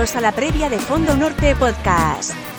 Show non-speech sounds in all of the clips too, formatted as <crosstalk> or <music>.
A la previa de Fondo Norte Podcast.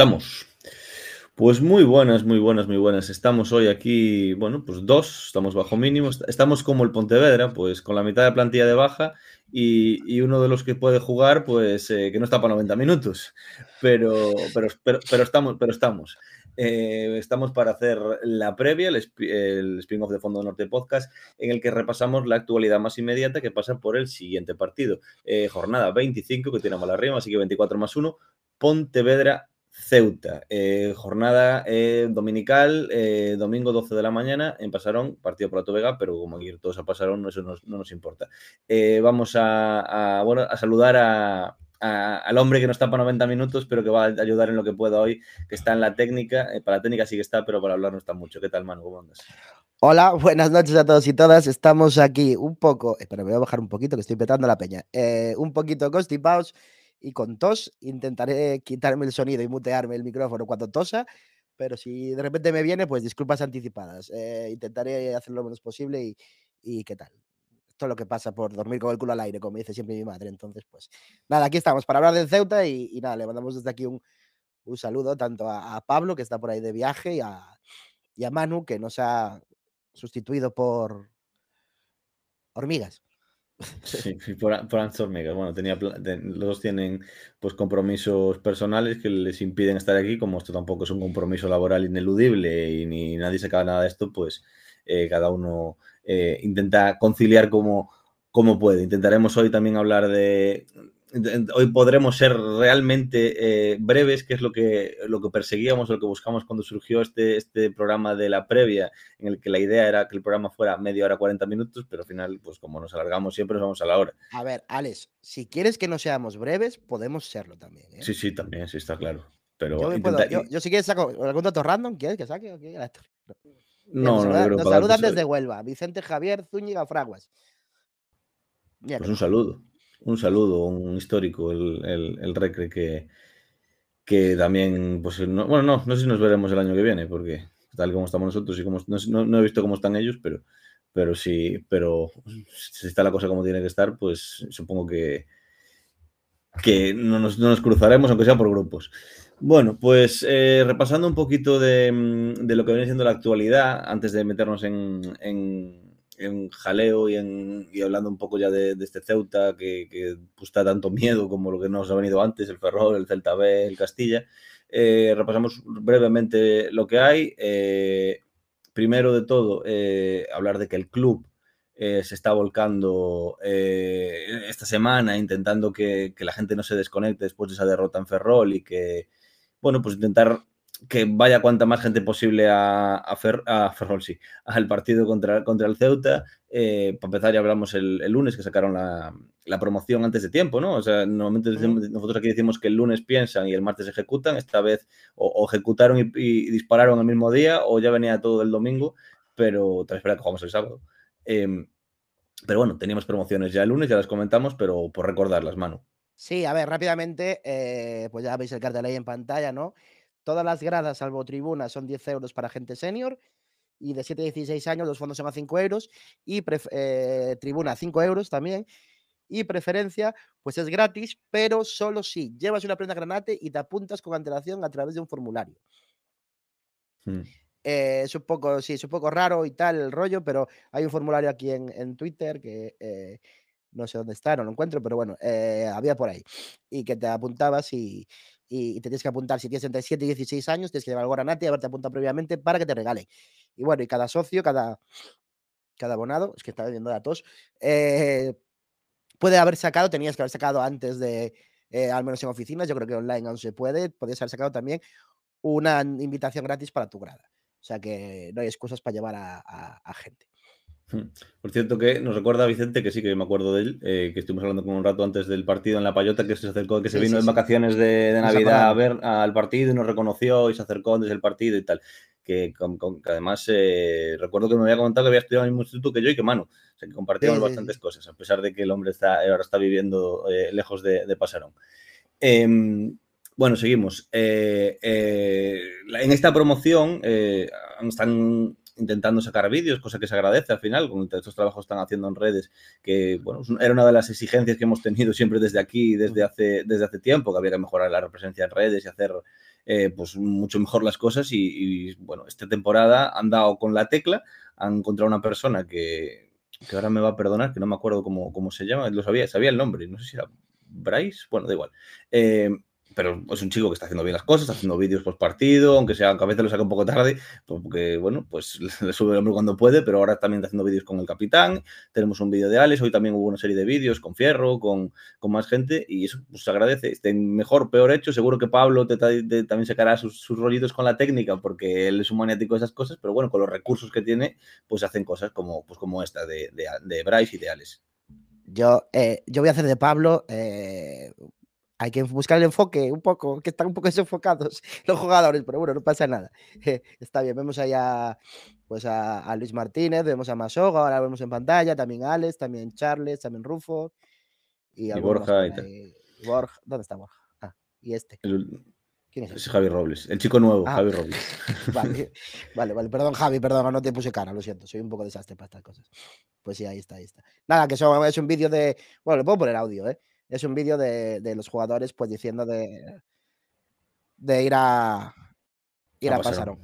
Estamos. Pues muy buenas, muy buenas, muy buenas. Estamos hoy aquí, bueno, pues dos, estamos bajo mínimo. Estamos como el Pontevedra, pues con la mitad de plantilla de baja y, uno de los que puede jugar, pues eh, que no está para 90 minutos. Pero, pero, pero, estamos, pero estamos. Eh, estamos para hacer la previa, el, spin-off de Fondo Norte Podcast, en el que repasamos la actualidad más inmediata que pasa por el siguiente partido. Eh, jornada 25, que tiene mala rima, así que 24 más 1, Pontevedra Ceuta, eh, jornada eh, dominical, eh, domingo 12 de la mañana en Pasarón, partido por Vega, pero como aquí todos a Pasarón, eso no nos importa. vamos a, bueno, a saludar al hombre que no está para 90 minutos, pero que va a ayudar en lo que pueda hoy, que está en la técnica, para la técnica sí que está, pero para hablar no está mucho. ¿Qué tal, Manu? ¿Cómo andas? Hola, buenas noches a todos y todas. Estamos aquí un poco, espera, me voy a bajar un poquito que estoy petando la peña, un poquito constipados y con tos intentaré quitarme el sonido y mutearme el micrófono cuando tosa, pero si de repente me viene, pues disculpas anticipadas. Eh, intentaré hacerlo lo menos posible y, y qué tal. Esto es lo que pasa por dormir con el culo al aire, como dice siempre mi madre. Entonces, pues nada, aquí estamos para hablar del Ceuta y, nada, le mandamos desde aquí un, un saludo tanto a, Pablo, que está por ahí de viaje, y a, y a Manu, que nos ha sustituido por hormigas. Sí, por, por Hormigas. Bueno, tenía, los dos tienen pues compromisos personales que les impiden estar aquí. Como esto tampoco es un compromiso laboral ineludible y ni nadie se acaba nada de esto, pues eh, cada uno eh, intenta conciliar como, como puede. Intentaremos hoy también hablar de, hoy podremos ser realmente eh, breves, que es lo que, lo que perseguíamos, lo que buscamos cuando surgió este, este programa de la previa, en el que la idea era que el programa fuera media hora, 40 minutos, pero al final, pues como nos alargamos siempre, nos vamos a la hora. A ver, Alex, si quieres que no seamos breves, podemos serlo también. ¿eh? Sí, sí, también, sí, está claro. Pero yo, si quieres saco algún dato random, ¿quieres que saque? No, no, nos, saludan desde Huelva, Vicente Javier Zúñiga Fraguas. pues un saludo un saludo, un histórico, el, el, Recre que, que también, pues, bueno, no, no sé si nos veremos el año que viene, porque tal como estamos nosotros y como, no, he visto cómo están ellos, pero, pero sí, pero si está la cosa como tiene que estar, pues supongo que, que no nos, no nos cruzaremos, aunque sea por grupos. Bueno, pues eh, repasando un poquito de, de, lo que viene siendo la actualidad, antes de meternos en en jaleo y, en, y hablando un poco ya de, este Ceuta que, que pues, tanto miedo como lo que nos ha venido antes, el Ferrol, el Celta B, el Castilla. Eh, repasamos brevemente lo que hay. Eh, primero de todo, eh, hablar de que el club se está volcando esta semana intentando que, que, la gente no se desconecte después de esa derrota en Ferrol y que, bueno, pues intentar que vaya cuanta más gente posible a, a, Fer, a Ferrol, sí, al partido contra, contra el Ceuta. Eh, para empezar, ya hablamos el, el lunes que sacaron la, la, promoción antes de tiempo, ¿no? O sea, normalmente decimos, nosotros aquí decimos que el lunes piensan y el martes ejecutan. Esta vez o, o ejecutaron y, y, dispararon el mismo día o ya venía todo el domingo, pero también espera que jugamos el sábado. Eh, pero bueno, teníamos promociones ya el lunes, ya las comentamos, pero por recordarlas, Manu. Sí, a ver, rápidamente, eh, pues ya veis el cartel ahí en pantalla, ¿no? Todas las gradas, salvo tribuna, son 10 euros para gente senior y de 7 a 16 años los fondos son a 5 euros y eh, tribuna 5 euros también. Y preferencia, pues es gratis, pero solo si llevas una prenda granate y te apuntas con antelación a través de un formulario. Hmm. Eh, es un poco, sí, es un poco raro y tal el rollo, pero hay un formulario aquí en, en Twitter que eh, no sé dónde está, no lo encuentro, pero bueno, eh, había por ahí. Y que te apuntabas y, y, te tienes que apuntar si tienes entre 7 y 16 años, tienes que llevar algo granate y haberte apuntado previamente para que te regalen. Y bueno, y cada socio, cada, cada abonado, es que está viendo datos, eh, puede haber sacado, tenías que haber sacado antes de, eh, al menos en oficinas, yo creo que online aún se puede, podías haber sacado también una invitación gratis para tu grada. O sea que no hay excusas para llevar a, a, a gente. Por cierto, que nos recuerda a Vicente, que sí que me acuerdo de él, eh, que estuvimos hablando con un rato antes del partido en La Payota, que se acercó, que se sí, vino sí, en vacaciones de, de Navidad a ver al partido y nos reconoció y se acercó antes del partido y tal. Que, con, con, que además eh, recuerdo que me había comentado que había estudiado en el mismo instituto que yo y que Manu. O sea, que compartíamos bastantes cosas, a pesar de que el hombre está, ahora está viviendo eh, lejos de, de Pasarón. Eh, bueno, seguimos. En esta promoción están intentando sacar vídeos, cosa que se agradece al final, con estos trabajos están haciendo en redes, que bueno, era una de las exigencias que hemos tenido siempre desde aquí, desde hace, desde hace tiempo, que había que mejorar la presencia en redes y hacer eh, pues mucho mejor las cosas y, y, bueno, esta temporada han dado con la tecla, han encontrado una persona que, que ahora me va a perdonar, que no me acuerdo cómo, cómo se llama, lo sabía, sabía el nombre, no sé si era Bryce, bueno, da igual. Eh, pero es un chico que está haciendo bien las cosas, está haciendo vídeos post partido, aunque sea aunque a veces lo saca un poco tarde, porque bueno, pues <laughs> le sube el hombro cuando puede, pero ahora también está haciendo vídeos con el capitán, tenemos un vídeo de Alex, hoy también hubo una serie de vídeos con Fierro, con, con más gente, y eso pues, se agradece, estén mejor, peor hecho, seguro que Pablo también sacará sus, sus, rollitos con la técnica, porque él es un maniático de esas cosas, pero bueno, con los recursos que tiene, pues hacen cosas como, pues, como esta de, de, de Bryce y de Alex. Yo, eh, yo voy a hacer de Pablo eh, hay que buscar el enfoque un poco, que están un poco desenfocados <laughs> los jugadores, pero bueno, no pasa nada. <laughs> Está bien, vemos ahí a, pues a, a, Luis Martínez, vemos a Masoga, ahora vemos en pantalla, también Alex, también Charles, también Rufo. Y, y Borja. Y ahí, Borja. ¿Dónde está Borja? Ah, y este. El, ¿Quién es? Es Javi Robles, el chico nuevo, ah, Javi <laughs> Robles. Vale, vale, vale, perdón Javi, perdón, no te puse cara, lo siento, soy un poco desastre para estas cosas. Pues sí, ahí está, ahí está. Nada, que eso es un vídeo de, bueno, le puedo poner audio, ¿eh? Es un vídeo de, de, los jugadores pues diciendo de, de ir a ir a, a Pasarón.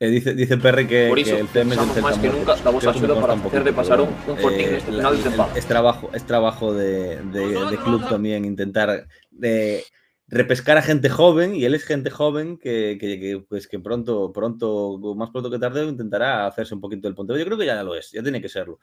Eh, dice, dice Perry que, Por eso, que el tema es más que nunca damos ayuda para hacer de Pasarón un fortín en este final de temporada. Es trabajo, es trabajo de, de, de club también intentar de repescar a gente joven y él es gente joven que, que, que, pues que pronto, pronto, más pronto que tarde intentará hacerse un poquito del Pontevedra. Yo creo que ya lo es, ya tiene que serlo.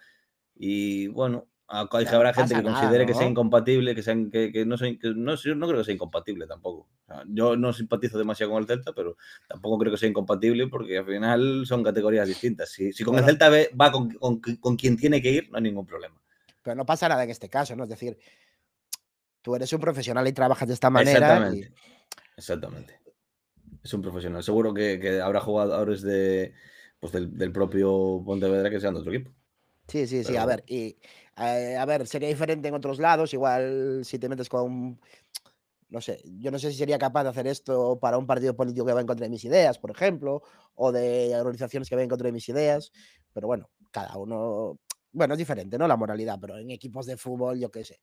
Y bueno, habrá gente que nada, considere ¿no? que sea incompatible, que, sean, que, que no, soy, que no, no creo que sea incompatible tampoco. O sea, yo no simpatizo demasiado con el Celta, pero tampoco creo que sea incompatible porque al final son categorías distintas. Si, si con bueno, el Celta va con, con, con, quien tiene que ir, no hay ningún problema. Pero no pasa nada en este caso, ¿no? Es decir, tú eres un profesional y trabajas de esta manera. Exactamente. Y... Exactamente. Es un profesional. Seguro que, que habrá jugadores de, pues del, del propio Pontevedra que sean de otro equipo. Sí, sí, sí, a ver, y eh, a ver, sería diferente en otros lados, igual si te metes con, no sé, yo no sé si sería capaz de hacer esto para un partido político que va en contra de mis ideas, por ejemplo, o de organizaciones que van en contra de mis ideas, pero bueno, cada uno, bueno, es diferente, ¿no? La moralidad, pero en equipos de fútbol, yo qué sé,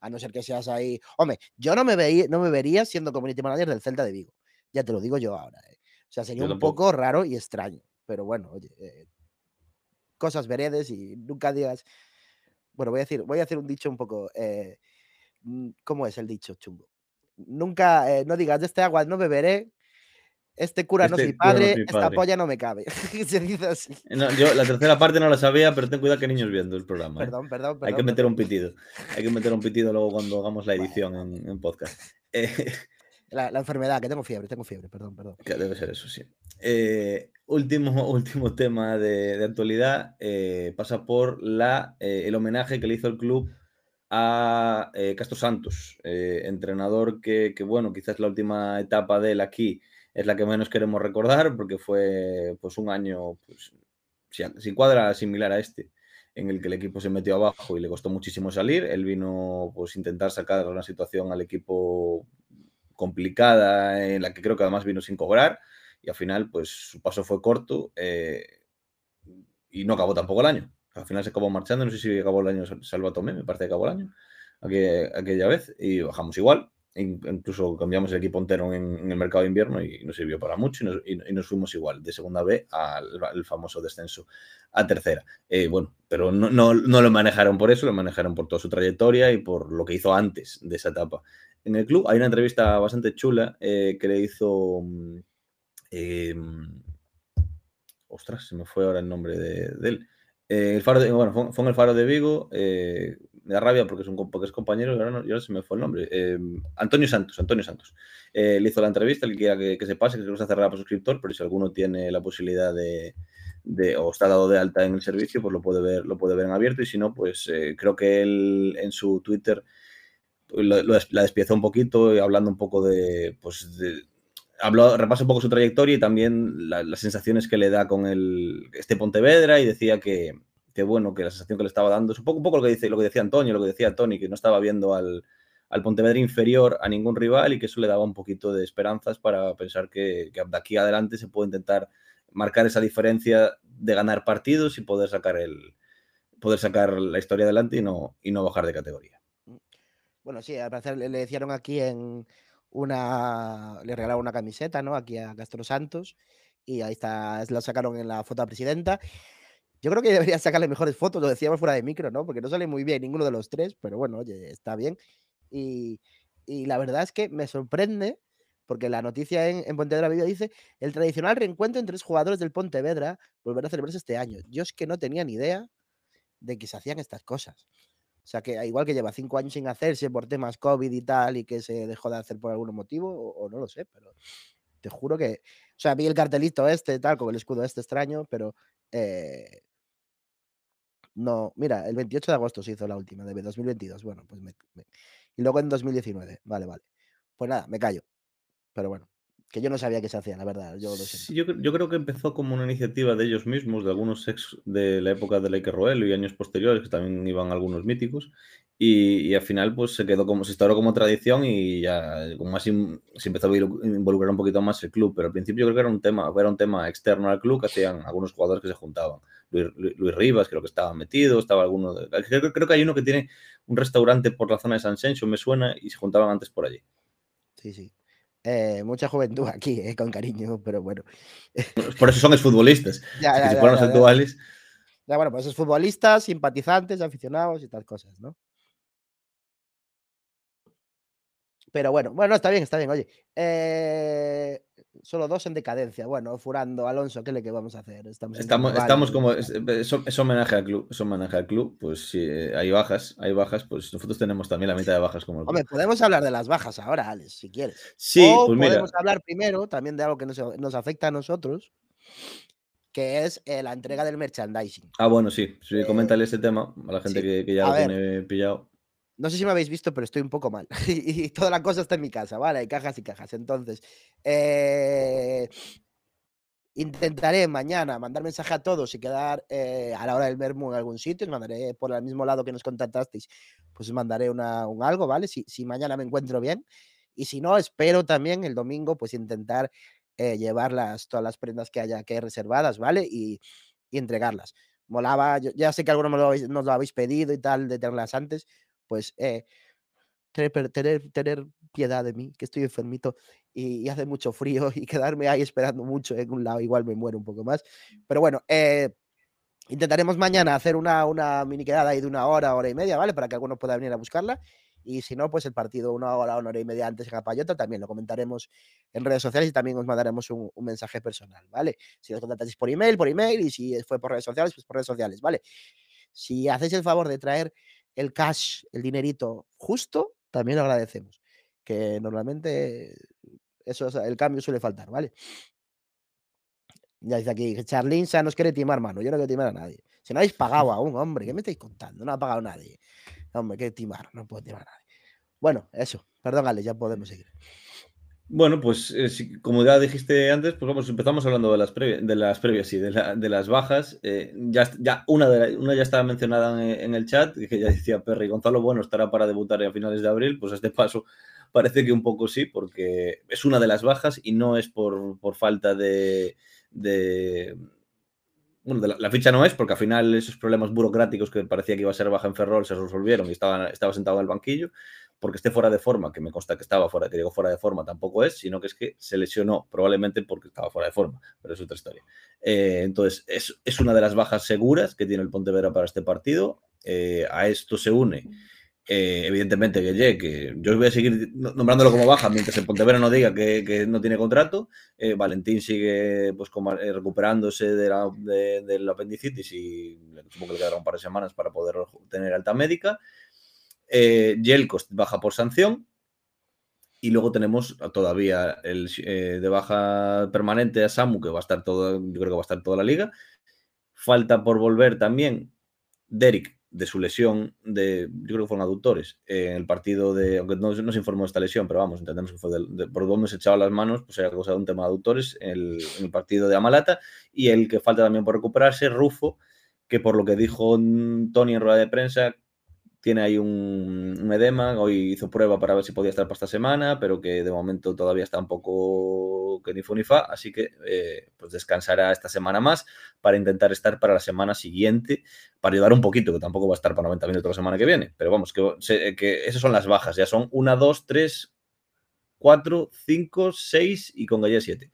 a no ser que seas ahí, hombre, yo no me, veía, no me vería siendo community manager del Celta de Vigo, ya te lo digo yo ahora, ¿eh? o sea, sería un poco raro y extraño, pero bueno, oye, eh, cosas veredes y nunca digas, bueno, voy a decir, voy a hacer un dicho un poco. Eh, mm, ¿Cómo es el dicho, chungo? Nunca, eh, no digas de este agua no beberé, Este cura no Este soy no padre, soy esta padre. polla no me cabe. <laughs> Se dice así. No, yo la tercera parte no la sabía, pero ten cuidado que niños viendo el programa. ¿eh? Perdón, perdón, perdón. Hay que meter perdón. un pitido. Hay que meter un pitido luego cuando hagamos la edición en, en podcast. <laughs> Eh, La, enfermedad, que tengo fiebre, tengo fiebre, perdón, perdón. que debe ser eso, sí. Eh, último, <laughs> último tema de, actualidad eh, pasa por la, eh, el homenaje que le hizo el club a Castro Santos, entrenador que, bueno, quizás la última etapa de él aquí es la que menos queremos recordar porque fue pues un año, pues, sin cuadra similar a este, en el que el equipo se metió abajo y le costó muchísimo salir. Él vino pues intentar sacar una situación al equipo complicada, en la que creo que además vino sin cobrar, y al final, pues su paso fue corto eh, y no acabó tampoco el año. Al final se acabó marchando, no sé si acabó el año Salva Tomé, me parece que acabó el año, aquella, vez, y bajamos igual. In, incluso cambiamos el equipo entero en, el mercado de invierno y no sirvió para mucho y nos, y, y nos fuimos igual de segunda B al, al famoso descenso a tercera. Eh, bueno, pero no, no, no, lo manejaron por eso, lo manejaron por toda su trayectoria y por lo que hizo antes de esa etapa. En el club hay una entrevista bastante chula eh, que le hizo... Eh, ostras, se me fue ahora el nombre de, él. Eh, el faro de, bueno, fue, en el Faro de Vigo. Me da rabia porque es, un, porque compañero y ahora, se me fue el nombre. Antonio Santos. Antonio Santos. le hizo la entrevista, el que que, que, se pase, que se cerrará para suscriptor, pero si alguno tiene la posibilidad de, de, o está dado de alta en el servicio, pues lo puede ver, lo puede ver en abierto. Y si no, pues creo que él en su Twitter lo, la despiezó un poquito, hablando un poco de, pues, de, habló, repasa un poco su trayectoria y también la, las sensaciones que le da con el, este Pontevedra y decía que, que, bueno, que la sensación que le estaba dando es un poco, un poco lo, que dice, lo que decía Antonio, lo que decía Tony, que no estaba viendo al, al Pontevedra inferior a ningún rival y que eso le daba un poquito de esperanzas para pensar que, que de aquí adelante se puede intentar marcar esa diferencia de ganar partidos y poder sacar el poder sacar la historia adelante y no, y no bajar de categoría. Bueno, sí, al parecer le, hicieron aquí en, una, le regalaron una camiseta, ¿no? Aquí a Castro Santos y ahí está, la sacaron en la foto a presidenta. Yo creo que debería sacarle mejores fotos, lo decíamos fuera de micro, ¿no? Porque no sale muy bien ninguno de los tres, pero bueno, oye, está bien. Y, y la verdad es que me sorprende, porque la noticia en, en Pontevedra Video dice, el tradicional reencuentro entre los jugadores del Pontevedra volverá a celebrarse este año. Yo es que no tenía ni idea de que se hacían estas cosas. O sea, que igual que lleva cinco años sin hacerse por temas COVID y tal, y que se dejó de hacer por algún motivo, o, no lo sé, pero te juro que. O sea, vi el cartelito este, tal, con el escudo este extraño, pero. Eh, no, mira, el 28 de agosto se hizo la última, de 2022. Bueno, pues me, y luego en 2019. Vale, vale. Pues nada, me callo. Pero bueno, que yo no sabía que se hacía, la verdad. Yo, sí, yo, yo, creo que empezó como una iniciativa de ellos mismos, de algunos ex de la época de Leiker Roel y años posteriores, que también iban algunos míticos, y, y, al final pues se quedó como, se instauró como tradición y ya como así se empezó a involucrar un poquito más el club, pero al principio yo creo que era un tema, era un tema externo al club que hacían algunos jugadores que se juntaban. Luis, Luis Rivas creo que estaba metido, estaba alguno, de, creo, creo, que hay uno que tiene un restaurante por la zona de San Sencho, me suena, y se juntaban antes por allí. Sí, sí. Eh, mucha juventud aquí, eh, con cariño, pero bueno. Por eso son exfutbolistas. <laughs> ya, ya, si ya, fueran los actuales. Ya, bueno, pues esos futbolistas, simpatizantes, aficionados y tal cosas, ¿no? Pero bueno, bueno, está bien, está bien. Oye, eh, solo dos en decadencia. Bueno, Furando, Alonso, ¿qué le que vamos a hacer? Estamos, estamos, estamos como. Es, es, homenaje al club. Es homenaje al club. Pues si eh, hay bajas, hay bajas, pues nosotros tenemos también la mitad de bajas como el club. Hombre, podemos hablar de las bajas ahora, Alex, si quieres. Sí, o pues mira. podemos hablar primero también de algo que nos, nos afecta a nosotros, que es eh, la entrega del merchandising. Ah, bueno, sí. sí eh, coméntale ese tema a la gente sí. que, que, ya lo ver, tiene pillado. No sé si me habéis visto, pero estoy un poco mal. <laughs> y, toda la cosa está en mi casa, ¿vale? Hay cajas y cajas. Entonces, eh, intentaré mañana mandar mensaje a todos y quedar eh, a la hora del mermu en algún sitio. Os mandaré por el mismo lado que nos contactasteis, pues os mandaré una, un algo, ¿vale? Si, si, mañana me encuentro bien. Y si no, espero también el domingo, pues intentar eh, llevar las, todas las prendas que haya que reservadas, ¿vale? Y, y entregarlas. Molaba, yo, ya sé que algunos nos lo habéis pedido y tal, de tenerlas antes, pues eh, tener, tener, tener, piedad de mí, que estoy enfermito y, y, hace mucho frío y quedarme ahí esperando mucho en un lado, igual me muero un poco más. Pero bueno, eh, intentaremos mañana hacer una, una mini quedada ahí de una hora, hora y media, ¿vale? Para que alguno pueda venir a buscarla. Y si no, pues el partido una hora, una hora y media antes en Apayota también lo comentaremos en redes sociales y también os mandaremos un, mensaje personal, ¿vale? Si os contactáis por email, por email, y si fue por redes sociales, pues por redes sociales, ¿vale? Si hacéis el favor de traer el cash, el dinerito justo, también lo agradecemos. Que normalmente eso, el cambio suele faltar, ¿vale? Ya dice aquí, Charlinsa nos quiere timar, mano. Yo no quiero timar a nadie. Si no habéis pagado <laughs> aún, hombre, ¿qué me estáis contando? No ha pagado nadie. Hombre, qué timar, no puedo timar a nadie. Bueno, eso, perdón, Ale, ya podemos seguir. Bueno, pues eh, como ya dijiste antes, pues vamos, empezamos hablando de las previas, de las previas, sí, de, las bajas. Eh, ya, ya una, de ya estaba mencionada en, el chat, que ya decía Perry Gonzalo, bueno, estará para debutar a finales de abril, pues a este paso <laughs> parece que un poco sí, porque es una de las bajas y no es por, falta de, bueno, la, ficha no es, porque al final esos problemas burocráticos que parecía que iba a ser baja en Ferrol se resolvieron y estaba, estaba sentado en el banquillo porque esté fuera de forma, que me consta que estaba fuera, que digo fuera de forma, tampoco es, sino que es que se lesionó, probablemente porque estaba fuera de forma, pero es otra historia. Eh, entonces, es, una de las bajas seguras que tiene el Pontevedra para este partido. Eh, a esto se une, eh, evidentemente, Guille, que yo voy a seguir nombrándolo como baja mientras el Pontevedra no diga que, no tiene contrato. Valentín sigue pues, recuperándose de la, apendicitis y supongo que le quedará un par de semanas para poder tener alta médica. Eh, Yelkos baja por sanción. Y luego tenemos todavía el eh, de baja permanente a Samu, que va a estar todo, yo creo que va a estar toda la liga. Falta por volver también Derek de su lesión de, yo creo que fueron aductores, en el partido de, aunque no, se informó de esta lesión, pero vamos, entendemos que fue por donde se echaba las manos, pues era cosa de un tema de aductores en el, partido de Amalata, y el que falta también por recuperarse, Rufo, que por lo que dijo Tony en rueda de prensa, tiene ahí un, edema, hoy hizo prueba para ver si podía estar para esta semana, pero que de momento todavía está un poco que ni fu ni fa, así que eh, pues descansará esta semana más para intentar estar para la semana siguiente, para ayudar un poquito, que tampoco va a estar para 90 minutos la semana que viene, pero vamos, que, esas son las bajas, ya son 1, 2, 3, 4, 5, 6 y con Galle 7.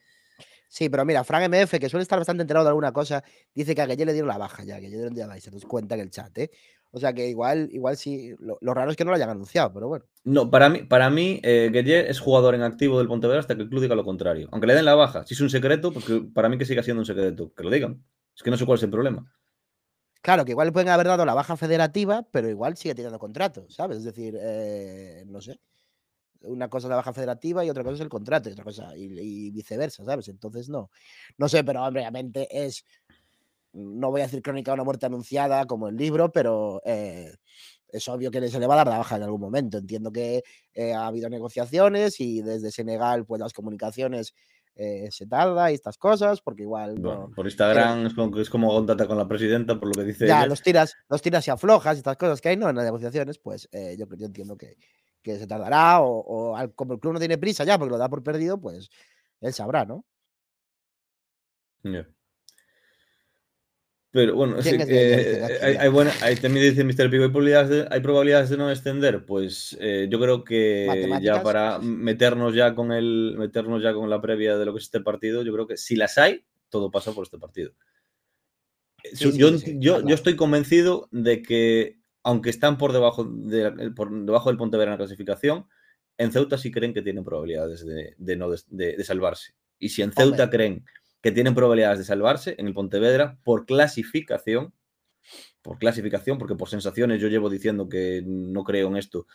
Sí, pero mira, Frank MF, que suele estar bastante enterado de alguna cosa, dice que a Galle le dieron la baja ya, que yo día se nos cuenta en el chat, ¿eh? O sea que igual, igual sí, lo, raro es que no lo hayan anunciado, pero bueno. No, para mí, para mí eh, es jugador en activo del Pontevedra hasta que el club diga lo contrario. Aunque le den la baja, si es un secreto, porque para mí que siga siendo un secreto, que lo digan. Es que no sé cuál es el problema. Claro, que igual le pueden haber dado la baja federativa, pero igual sigue teniendo contrato, ¿sabes? Es decir, eh, no sé. Una cosa es la baja federativa y otra cosa es el contrato, y otra cosa, y, y viceversa, ¿sabes? Entonces no. No sé, pero obviamente es no voy a decir crónica de una muerte anunciada como el libro, pero eh, es obvio que se le va a dar la baja en algún momento. Entiendo que eh, ha habido negociaciones y desde Senegal, pues las comunicaciones eh, se tarda y estas cosas, porque igual. por Instagram es, como, es como contacta con la presidenta, por lo que dice. Ya, los tiras, los tiras y aflojas y estas cosas que hay, ¿no? En las negociaciones, pues yo, yo entiendo que, que se tardará, o, como el club no tiene prisa ya porque lo da por perdido, pues él sabrá, ¿no? Pero bueno, sí, hay, hay, también dice Mr. Pico, ¿hay probabilidades de, ¿hay probabilidades de no extender? Pues eh, yo creo que ya para meternos ya con el meternos ya con la previa de lo que es este partido, yo creo que si las hay, todo pasa por este partido. yo, yo, yo, estoy convencido de que, aunque están por debajo, de, por debajo del Pontevedra en la clasificación, en Ceuta sí creen que tienen probabilidades de, no, de, salvarse. Y si en Ceuta creen que tienen probabilidades de salvarse en el Pontevedra por clasificación, por clasificación, porque por sensaciones yo llevo diciendo que no creo en esto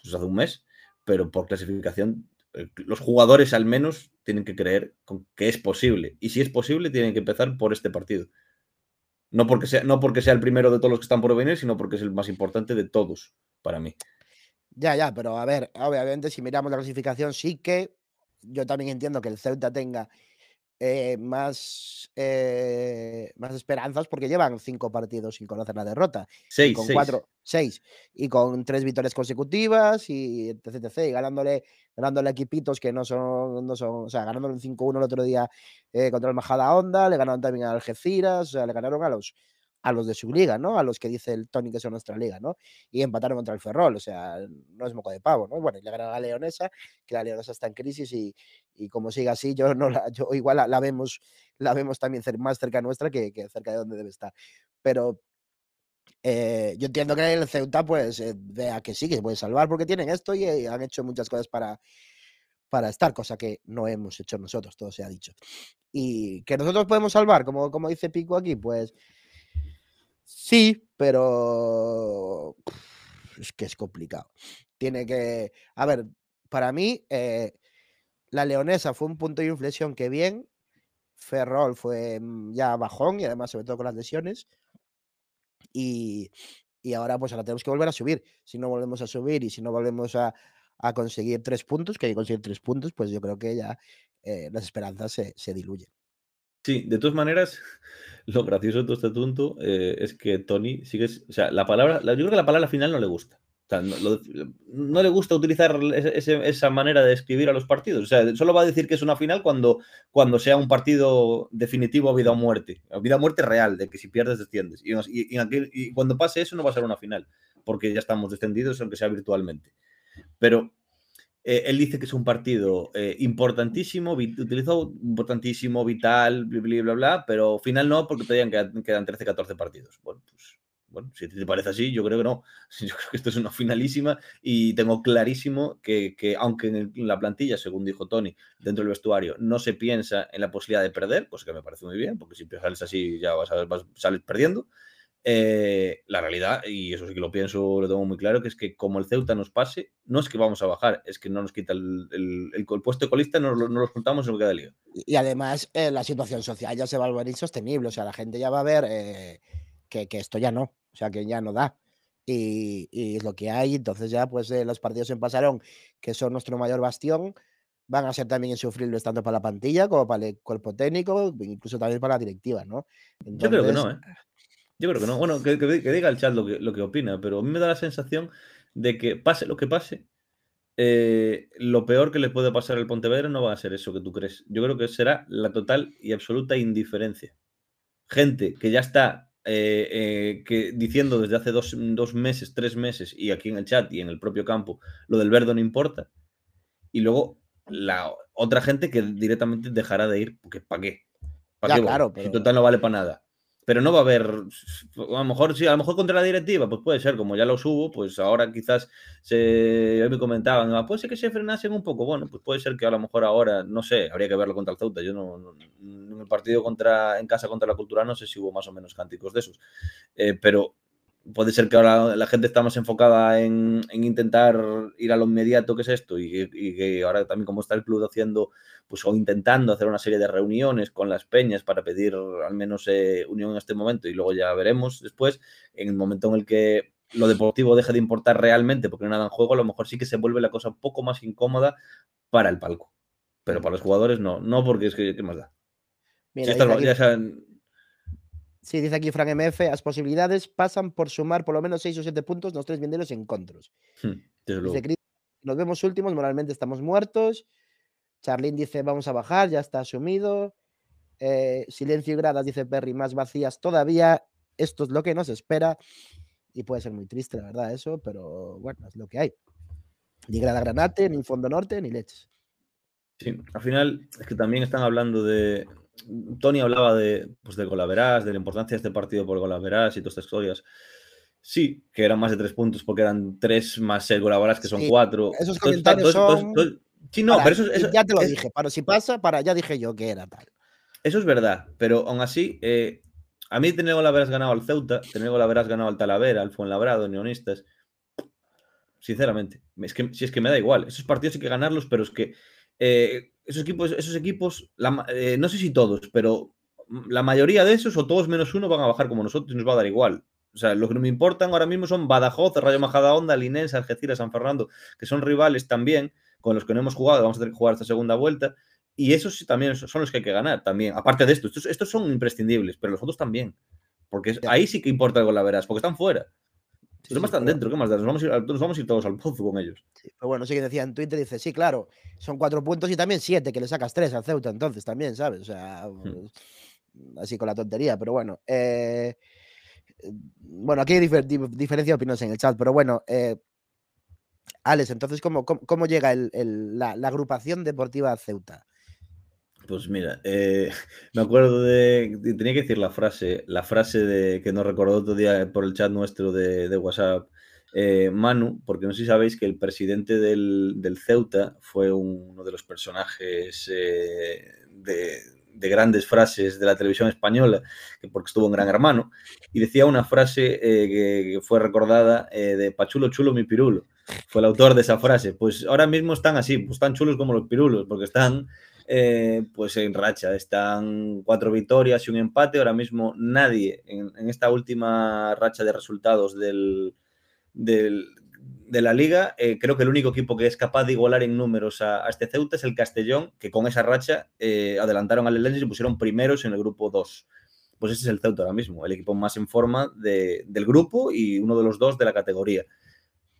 pues hace un mes, pero por clasificación eh, los jugadores al menos tienen que creer que es posible. Y si es posible, tienen que empezar por este partido. No porque, sea, no porque sea el primero de todos los que están por venir, sino porque es el más importante de todos para mí. Ya, ya, pero a ver, obviamente si miramos la clasificación, sí que yo también entiendo que el Ceuta tenga eh, más, eh, más esperanzas porque llevan cinco partidos sin conocer la derrota. Seis, con cuatro, seis. Y con tres victorias consecutivas y etc, Y ganándole, ganándole equipitos que no son, no son, o sea, ganándole un 5-1 el otro día eh, contra el Majada Onda, le ganaron también a Algeciras, o sea, le ganaron a los, a los de su liga, ¿no? A los que dice el Tony que son nuestra liga, ¿no? Y empataron contra el Ferrol, o sea, no es moco de pavo, ¿no? Bueno, y le ganaron a la Leonesa, que la Leonesa está en crisis y, y como sigue así, yo no la, yo igual la, vemos, la vemos también más cerca nuestra que, que, cerca de donde debe estar. Pero Eh, yo entiendo que el Ceuta pues eh, vea que sí, que se puede salvar porque tienen esto y eh, han hecho muchas cosas para, para estar, cosa que no hemos hecho nosotros, todo se ha dicho. Y que nosotros podemos salvar, como, como dice Pico aquí, pues sí, pero es que es complicado. Tiene que, a ver, para mí, la leonesa fue un punto de inflexión que bien, Ferrol fue mm, ya bajón y además sobre todo con las lesiones. Y, ahora pues ahora tenemos que volver a subir. Si no volvemos a subir y si no volvemos a, conseguir tres puntos, que hay que conseguir tres puntos, pues yo creo que ya eh, las esperanzas se, diluyen. Sí, de todas maneras, <laughs> lo gracioso de todo este asunto eh, es que Tony sigue, o sea, la palabra, yo creo que la palabra final no le gusta no, le gusta utilizar esa manera de escribir a los partidos. O sea, solo va a decir que es una final cuando, cuando sea un partido definitivo vida o muerte. Vida o muerte real, de que si pierdes desciendes. Y, cuando pase eso no va a ser una final, porque ya estamos descendidos, aunque sea virtualmente. Pero eh, él dice que es un partido eh, importantísimo, utilizó importantísimo, vital, bla, bla, bla, pero final no, porque todavía quedan, quedan 13, 14 partidos. Bueno, pues si te parece así, yo creo que no. <laughs> Yo creo que esto es una finalísima y tengo clarísimo que, aunque en, la plantilla, según dijo Tony, dentro del vestuario, no se piensa en la posibilidad de perder, pues que me parece muy bien, porque si sales así ya vas a vas, sales perdiendo. Eh, la realidad, y eso sí que lo pienso, lo tengo muy claro, que es que como el Ceuta nos pase, no es que vamos a bajar, es que no nos quita el, el, puesto de colista, no, no los contamos en lo que da liga. Y además, eh, la situación social ya se va a volver insostenible, o sea, la gente ya va a ver eh, que, que esto ya no. O sea que ya no da. Y, es lo que hay. Entonces ya pues los partidos en Pasarón, que son nuestro mayor bastión, van a ser también insufribles tanto para la plantilla como para el cuerpo técnico, incluso también para la directiva, ¿no? Yo creo que no, ¿eh? Yo creo que no. Bueno, que, diga el chat lo que, lo que opina, pero a mí me da la sensación de que pase lo que pase, eh, lo peor que le puede pasar al Pontevedra no va a ser eso que tú crees. Yo creo que será la total y absoluta indiferencia. Gente que ya está eh, eh, que diciendo desde hace dos, meses, tres meses, y aquí en el chat y en el propio campo, lo del verde no importa. Y luego la otra gente que directamente dejará de ir, porque ¿para qué? ¿Para qué? Claro, pero... Si total no vale para nada pero no va a haber, a lo mejor sí, a lo mejor contra la directiva, pues puede ser, como ya lo subo, pues ahora quizás se me comentaban, ah, puede ser que se frenasen un poco, bueno, pues puede ser que a lo mejor ahora, no sé, habría que verlo contra el Zauta, yo no, en el partido contra, en casa contra la cultura no sé si hubo más o menos cánticos de esos, eh, pero puede ser que ahora la gente está más enfocada en, intentar ir a lo inmediato que es esto y, que ahora también como está el club haciendo pues o intentando hacer una serie de reuniones con las peñas para pedir al menos eh, unión en este momento y luego ya veremos después en el momento en el que lo deportivo deje de importar realmente porque no nada en juego a lo mejor sí que se vuelve la cosa un poco más incómoda para el palco. Pero para los jugadores no no porque es que ¿qué más da Mira, Sí, dice aquí Frank MF, las posibilidades pasan por sumar por lo menos 6 o 7 puntos los tres vienderos encontros. Hmm, dice nos vemos últimos, moralmente estamos muertos. Charlín dice, vamos a bajar, ya está asumido. Eh, silencio y gradas, dice Perry, más vacías todavía. Esto es lo que nos espera. Y puede ser muy triste, la verdad, eso, pero bueno, es lo que hay. Ni grada granate, ni fondo norte, ni leches. Sí, al final es que también están hablando de, Tony hablaba de, pues, de Golaveras, de la importancia de este partido por Golaveras y todas estas historias. Sí, que eran más de tres puntos porque eran tres más el Golaveras, que son cuatro. Esos comentarios son... sí, no, pero eso, Ya te lo dije, para si pasa, para ya dije yo que era tal. Eso es verdad, pero aún así, eh, a mí tener Golaveras ganado al Ceuta, tener Golaveras ganado al Talavera, al Fuenlabrado, Neonistas, sinceramente, es que, si es que me da igual. Esos partidos hay que ganarlos, pero es que eh, esos equipos, esos equipos eh, no sé si todos, pero la mayoría de esos, o todos menos uno, van a bajar como nosotros y nos va a dar igual. O sea, lo que me importan ahora mismo son Badajoz, Rayo Majadahonda, Linense, Algeciras, San Fernando, que son rivales también con los que no hemos jugado, vamos a tener que jugar esta segunda vuelta. Y esos sí también son los que hay que ganar también. Aparte de esto, estos, son imprescindibles, pero los otros también. Porque ahí sí que importa algo la verás, porque están fuera. Sí, los están dentro, ¿qué más da? Nos vamos, a ir, nos vamos a ir todos al pozo con ellos. pero bueno, sí que decía en Twitter, dice, sí, claro, son cuatro puntos y también siete, que le sacas tres al Ceuta, entonces también, ¿sabes? O sea, hmm. así con la tontería, pero bueno. Eh, bueno, aquí hay diferencia de opiniones en el chat, pero bueno, eh, Alex, entonces, ¿cómo, cómo, llega la, agrupación deportiva Ceuta? Pues mira, eh, <laughs> me acuerdo de. Tenía que decir la frase, la frase de que nos recordó otro día por el chat nuestro de, WhatsApp, eh, Manu, porque no sé si sabéis que el presidente del, Ceuta fue uno de los personajes eh, de, grandes frases de la televisión española, porque estuvo en Gran Hermano, y decía una frase que, fue recordada de Pachulo chulo mi pirulo. Fue el autor de esa frase. Pues ahora mismo están así, pues tan chulos como los pirulos, porque están eh, pues en racha. Están cuatro victorias y un empate. Ahora mismo nadie en, esta última racha de resultados de la liga, eh, creo que el único equipo que es capaz de igualar en números a, este Ceuta es el Castellón, que con esa racha eh, adelantaron al Elche y pusieron primeros en el grupo 2. Pues ese es el Ceuta ahora mismo, el equipo más en forma del grupo y uno de los dos de la categoría.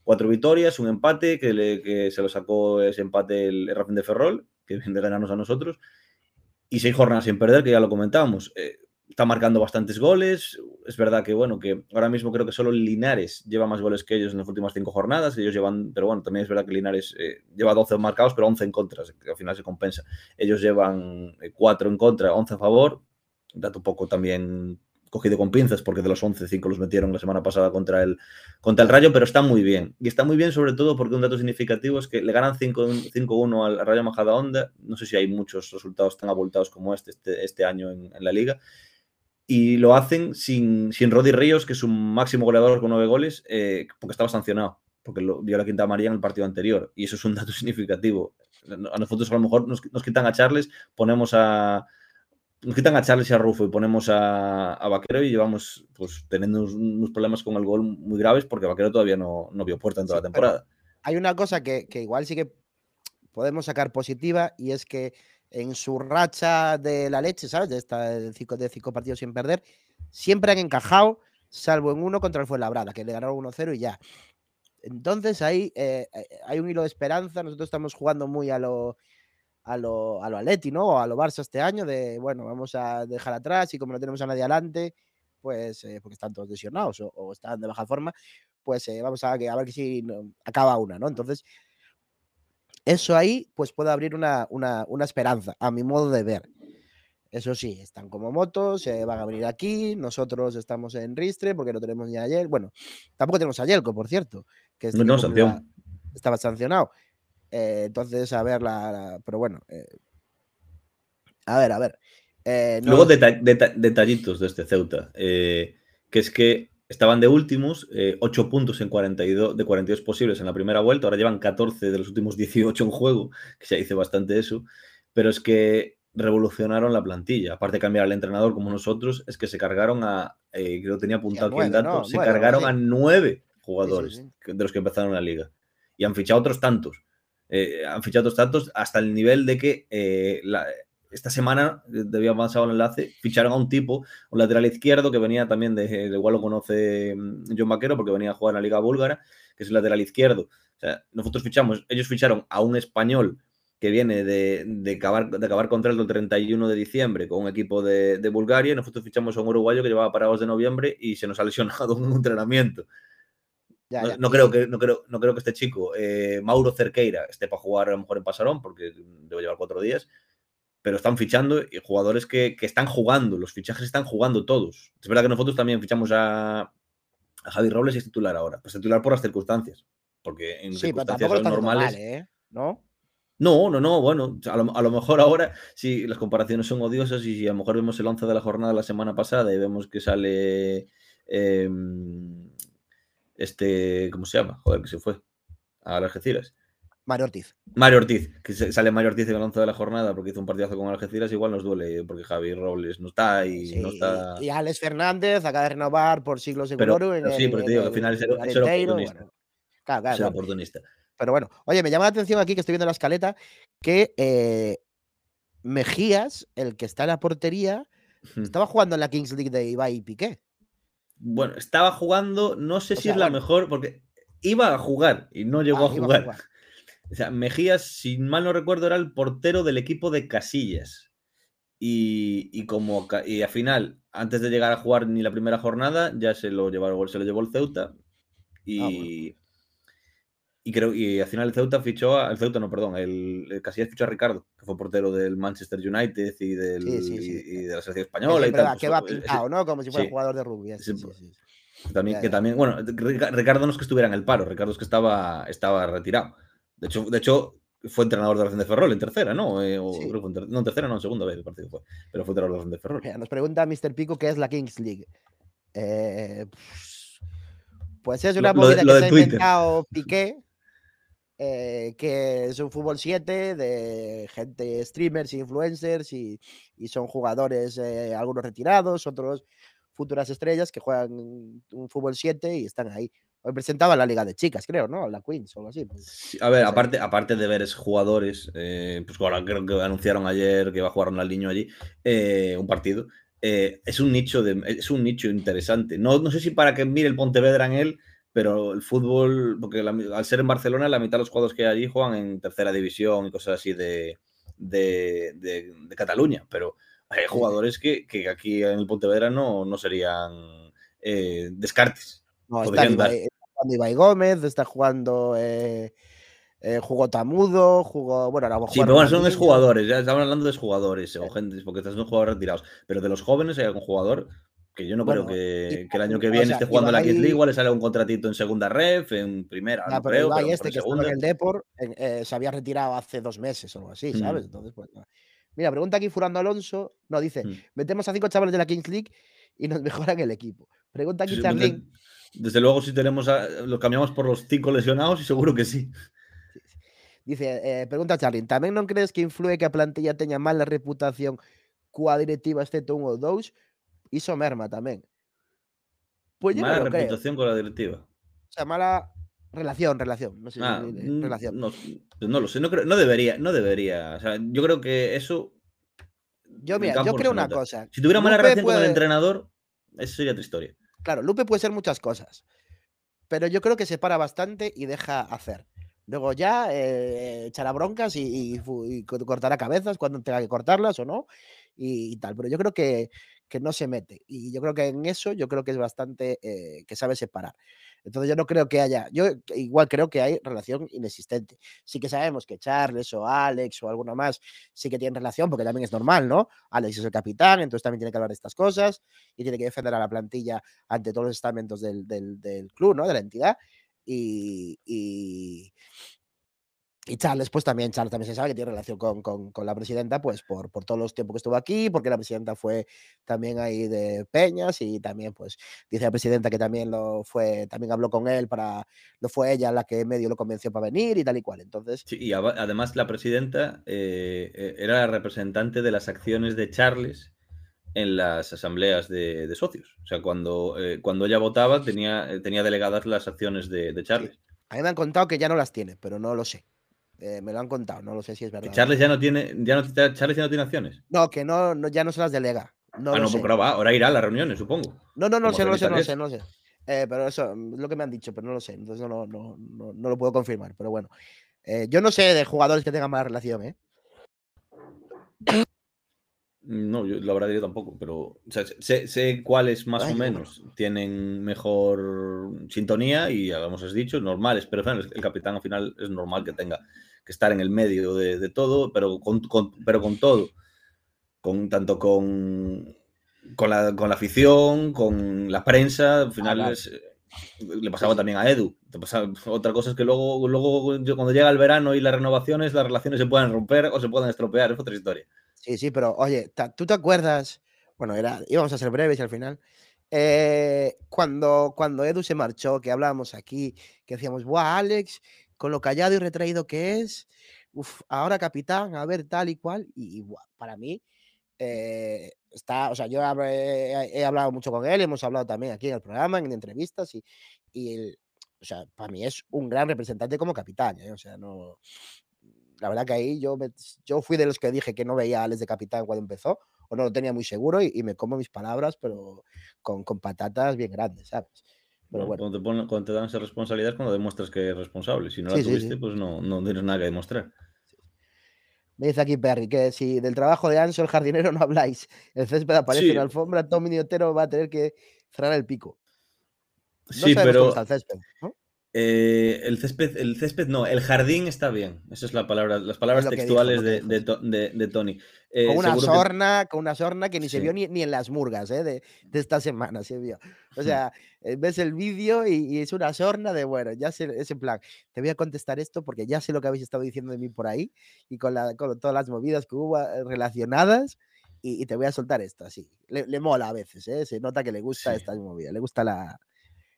Cuatro victorias, un empate, que, que se lo sacó ese empate el, el de Ferrol, que viene de ganarnos a nosotros. Y seis jornadas sin perder, que ya lo comentábamos. Eh, está marcando bastantes goles. Es verdad que, bueno, que ahora mismo creo que solo Linares lleva más goles que ellos en las últimas cinco jornadas. Ellos llevan, pero bueno, también es verdad que Linares eh, lleva 12 marcados, pero 11 en contra, que al final se compensa. Ellos llevan 4 eh, en contra, 11 a favor. Dato poco también cogido con pinzas porque de los 11, 5 los metieron la semana pasada contra el, contra el Rayo, pero está muy bien. Y está muy bien sobre todo porque un dato significativo es que le ganan 5-1 al Rayo Majada Onda. No sé si hay muchos resultados tan abultados como este este, este año en, la liga. Y lo hacen sin, sin Rodi Ríos, que es un máximo goleador con nueve goles, eh, porque estaba sancionado, porque lo dio la quinta amarilla en el partido anterior. Y eso es un dato <laughs> significativo. A nosotros a lo mejor nos, nos quitan a Charles, ponemos a, nos quitan a Charles y a Rufo y ponemos a, Vaquero y llevamos pues teniendo unos, problemas con el gol muy graves porque Vaquero todavía no, no vio puerta en toda la temporada. Hay una cosa que, igual sí que podemos sacar positiva y es que en su racha de la leche, ¿sabes? De, esta, de, cinco, de cinco partidos sin perder, siempre han encajado, salvo en uno contra el Fuenlabrada, que le ganaron 1-0 y ya. Entonces ahí eh, eh, hay un hilo de esperanza. Nosotros estamos jugando muy a lo a lo, a lo Atleti, ¿no? O a lo Barça este año, de bueno, vamos a dejar atrás y como no tenemos a nadie adelante, pues eh, porque están todos lesionados o, están de baja forma, pues eh, vamos a, a ver si acaba una, ¿no? Entonces, eso ahí, pues puede abrir una, esperanza, a mi modo de ver. Eso sí, están como motos, se van a venir aquí, nosotros estamos en Ristre porque no tenemos ni ayer, bueno, tampoco tenemos a Yelko, por cierto, que estaba sancionado. Eh, entonces, a ver, la, pero bueno. Eh, a ver, a ver. Eh, Luego detallitos de este Ceuta, que es que estaban de últimos, 8 puntos en 42, de 42 posibles en la primera vuelta, ahora llevan 14 de los últimos 18 en juego, que se dice bastante eso, pero es que revolucionaron la plantilla. Aparte de cambiar al entrenador como nosotros, es que se cargaron a, creo que tenía apuntado aquí el dato, se cargaron a nueve jugadores de los que empezaron la liga. Y han fichado otros tantos. Eh, han fichado tantos hasta el nivel de que eh, esta semana, eh, debía avanzar el enlace, ficharon a un tipo, un lateral izquierdo que venía también de, igual lo conoce mm, John Vaquero porque venía a jugar en la Liga Búlgara, que es el lateral izquierdo. O sea, nosotros fichamos, ellos ficharon a un español que viene de, de, acabar, de acabar contrato el 31 de diciembre con un equipo de, de Bulgaria. Nosotros fichamos a un uruguayo que llevaba parados de noviembre y se nos ha lesionado <laughs> en un entrenamiento no, creo que, no, creo, no creo que este chico, eh, Mauro Cerqueira, esté para jugar a lo mejor en Pasarón, porque debe llevar cuatro días, pero están fichando y jugadores que, están jugando, los fichajes están jugando todos. Es verdad que nosotros también fichamos a, Javi Robles y es titular ahora, pues titular por las circunstancias, porque en circunstancias normales... ¿eh? ¿No? No, no, no, bueno, a lo, mejor ahora si las comparaciones son odiosas y si a lo mejor vemos el 11 de la jornada la semana pasada y vemos que sale em, este, ¿cómo se llama? Joder, que se fue a Algeciras. Mario Ortiz. Mario Ortiz, que sale Mario Ortiz en el 11 de la jornada porque hizo un partidazo con Algeciras, igual nos duele porque Javi Robles no está y no está. Y Alex Fernández acaba de renovar por siglos en pero, Sí, pero te digo al final es el, oportunista. claro, claro, oportunista. Pero bueno, oye, me llama la atención aquí que estoy viendo la escaleta que eh, Mejías, el que está en la portería, estaba jugando en la Kings League de Ibai y Piqué. Bueno, estaba jugando, no sé si es la mejor, porque iba a jugar y no llegó ah, a, jugar. O sea, Mejías, si mal no recuerdo, era el portero del equipo de Casillas. Y, como y al final, antes de llegar a jugar ni la primera jornada, ya se lo llevaron, se lo llevó el Ceuta. Y, ah, Y creo y al final el Ceuta fichó a, el Ceuta no, perdón, el, el Casillas fichó a Ricardo, que fue portero del Manchester United y, del, Sí, sí, sí. y, y de la selección española y Es tal. que Pues, va ese- pintado, ¿no? Como si fuera jugador de rugby. sí, Sí, sí, pues, sí. También, Ya, que ya. también, bueno, Rica- Ricardo no es que estuviera en el paro, Ricardo es que estaba, estaba retirado. De hecho, de hecho, fue entrenador de la de Ferrol en tercera, ¿no? Eh, o Sí. creo que en ter- no, en tercera, no, en segunda vez el partido fue. Pero fue entrenador de la de Ferrol. Mira, nos pregunta Mr. Pico qué es la Kings League. Eh, pues es una Lo- lo de- movida lo que se ha inventado Piqué, eh, que es un fútbol 7 de gente, streamers, influencers, y, y son jugadores, eh, algunos retirados, otros futuras estrellas que juegan un fútbol 7 y están ahí. Hoy presentaban la Liga de Chicas, creo, ¿no? La Queens o algo así. pues. Sí, a ver, no sé. aparte, aparte de ver jugadores, eh, pues ahora creo que anunciaron ayer que va a jugar Ronaldinho allí, eh, un partido. es un nicho de, es un nicho interesante. No, no sé si para que mire el Pontevedra en él, pero el fútbol, porque la- al ser en Barcelona, la mitad de los jugadores que hay allí juegan en tercera división y cosas así de, de, de- de Cataluña. Pero hay jugadores que, que aquí en el Pontevedra no, no serían eh, descartes. No, está. Ibai, está jugando Ibai Gómez, está jugando. Eh, eh, jugó Tamudo, jugó. Bueno, ahora Sí, pero bueno, son exjugadores, ya estamos hablando de exjugadores o gente, porque estos son jugadores retirados. Pero de los jóvenes hay algún jugador que yo no Bueno, creo que, Ibai- que el año que o viene sea, esté jugando en la Ibai- League, igual le sale un contratito en segunda ref, en primera, Ya, no pero creo, Ibai pero este que segunda. en el Depor eh, se había retirado hace dos meses o algo así, ¿sabes? Mm. Entonces, pues. nada. Mira, pregunta aquí Furando Alonso. No, dice: Mm. metemos a cinco chavales de la Kings League y nos <laughs> mejoran el equipo. Pregunta aquí Sí, Charlín. desde, desde luego, si tenemos a- lo cambiamos por los cinco lesionados, y seguro que sí. Dice, eh, pregunta Charlín, ¿tamén non crees que influe que a plantilla teña mala reputación coa directiva excepto un ou dous? Iso merma. Pois yo Mala creo. reputación con la directiva. O sea, mala relación, relación. No sé, Ah, mm, relación. no, pues no lo sé, no, creo, no debería, no debería. O sea, yo creo que eso. Yo, mira, yo creo una nota. cosa. Si tuviera mala relación con el entrenador, eso sería otra historia. Claro, Lupe puede ser muchas cosas, pero yo creo que se para bastante y deja hacer. Luego ya eh, echará broncas y, y y co- cortará cabezas cuando tenga que cortarlas o no y, y tal. Pero yo creo que, que no se mete. Y yo creo que en eso yo creo que es bastante eh, que sabe separar. Entonces yo no creo que haya, yo igual creo que hay relación inexistente. Sí que sabemos que Charles o Alex o alguno más sí que tienen relación, porque también es normal, ¿no? Alex es el capitán, entonces también tiene que hablar de estas cosas y tiene que defender a la plantilla ante todos los estamentos del, del- del club, ¿no? De la entidad. Y, y, y Charles, pues también, Charles también se sabe que tiene relación con, con- con la presidenta, pues por, por todos los tiempos que estuvo aquí, porque la presidenta fue también ahí de Peñas y también, pues, dice la presidenta que también lo fue, también habló con él para, lo fue ella la que medio lo convenció para venir y tal y cual. Entonces, Sí, y además la presidenta eh, eh, era la representante de las acciones de Charles en las asambleas de, de socios. O sea, cuando, eh, cuando ella votaba tenía, tenía delegadas las acciones de, de Charles. a mí me han contado que ya no las tiene, pero no lo sé. Eh, me lo han contado, no lo sé si es verdad. Charles ya no tiene, ya no, Charles ya no tiene acciones. No, que no, no- ya no se las delega. No ah, no, porque ahora va, ahora irá a las reuniones, supongo. No, no, no sé, no lo sé, no lo sé, no lo sé. Eh, pero eso es lo que me han dicho, pero no lo sé. Entonces no, no, no, no lo puedo confirmar. Pero bueno. Eh, yo no sé de jugadores que tengan mala relación, ¿eh? No, yo, la verdad yo tampoco, pero o sea, sé, sé cuáles más Ay, o bueno. menos tienen mejor sintonía y, ya hemos dicho, normales, pero final el capitán al final es normal que tenga que estar en el medio de, de todo, pero con, con- pero con todo, con, tanto con, con, la, con la afición, con la prensa, al final es, eh, le pasaba también a Edu. Otra cosa es que luego, luego cuando llega el verano y las renovaciones, las relaciones se pueden romper o se pueden estropear, es otra historia. Sí, sí, pero oye, ¿tú te acuerdas? Bueno, era, íbamos a ser breves al final. eh, cuando, cuando Edu se marchó, que hablábamos aquí, que decíamos, ¡buah, Alex! Con lo callado y retraído que es, ahora capitán, a ver, tal y cual. Y, para mí, eh, está, o sea, yo habré- he, hablado mucho con él, hemos hablado también aquí en el programa, en entrevistas, y, y el- o sea, para mí es un gran representante como capitán, ¿eh? O sea, no. La verdad que ahí yo, yo fui de los que dije que no veía a Alex de capitán cuando empezó, o no lo tenía muy seguro, y, y me como mis palabras, pero con, con patatas bien grandes, ¿sabes? Pero Bueno, bueno, Cuando, te ponen- cuando te dan esa responsabilidad es cuando demuestras que eres responsable. Si no la Sí, tuviste, sí. pues no, no tienes nada que demostrar. me dice aquí Perry que si del trabajo de Anso, el jardinero, no habláis, el césped aparece en la alfombra, Tommy Otero va a tener que cerrar el pico. No sí, sabemos cómo pero está el césped, ¿no? Eh, el césped, el césped no, el jardín está bien. Esa es la palabra, las palabras textuales de, Tony. Eh, con una sorna, con una sorna que ni se vio ni, en las murgas eh, de, esta semana, se vio. O sea, ves el vídeo y, es una sorna de, bueno, ya sé, ese plan, te voy a contestar esto porque ya sé lo que habéis estado diciendo de mí por ahí y con, la, con todas las movidas que hubo relacionadas y, te voy a soltar esto así. Le, mola a veces, se nota que le gusta esta movida, le gusta la,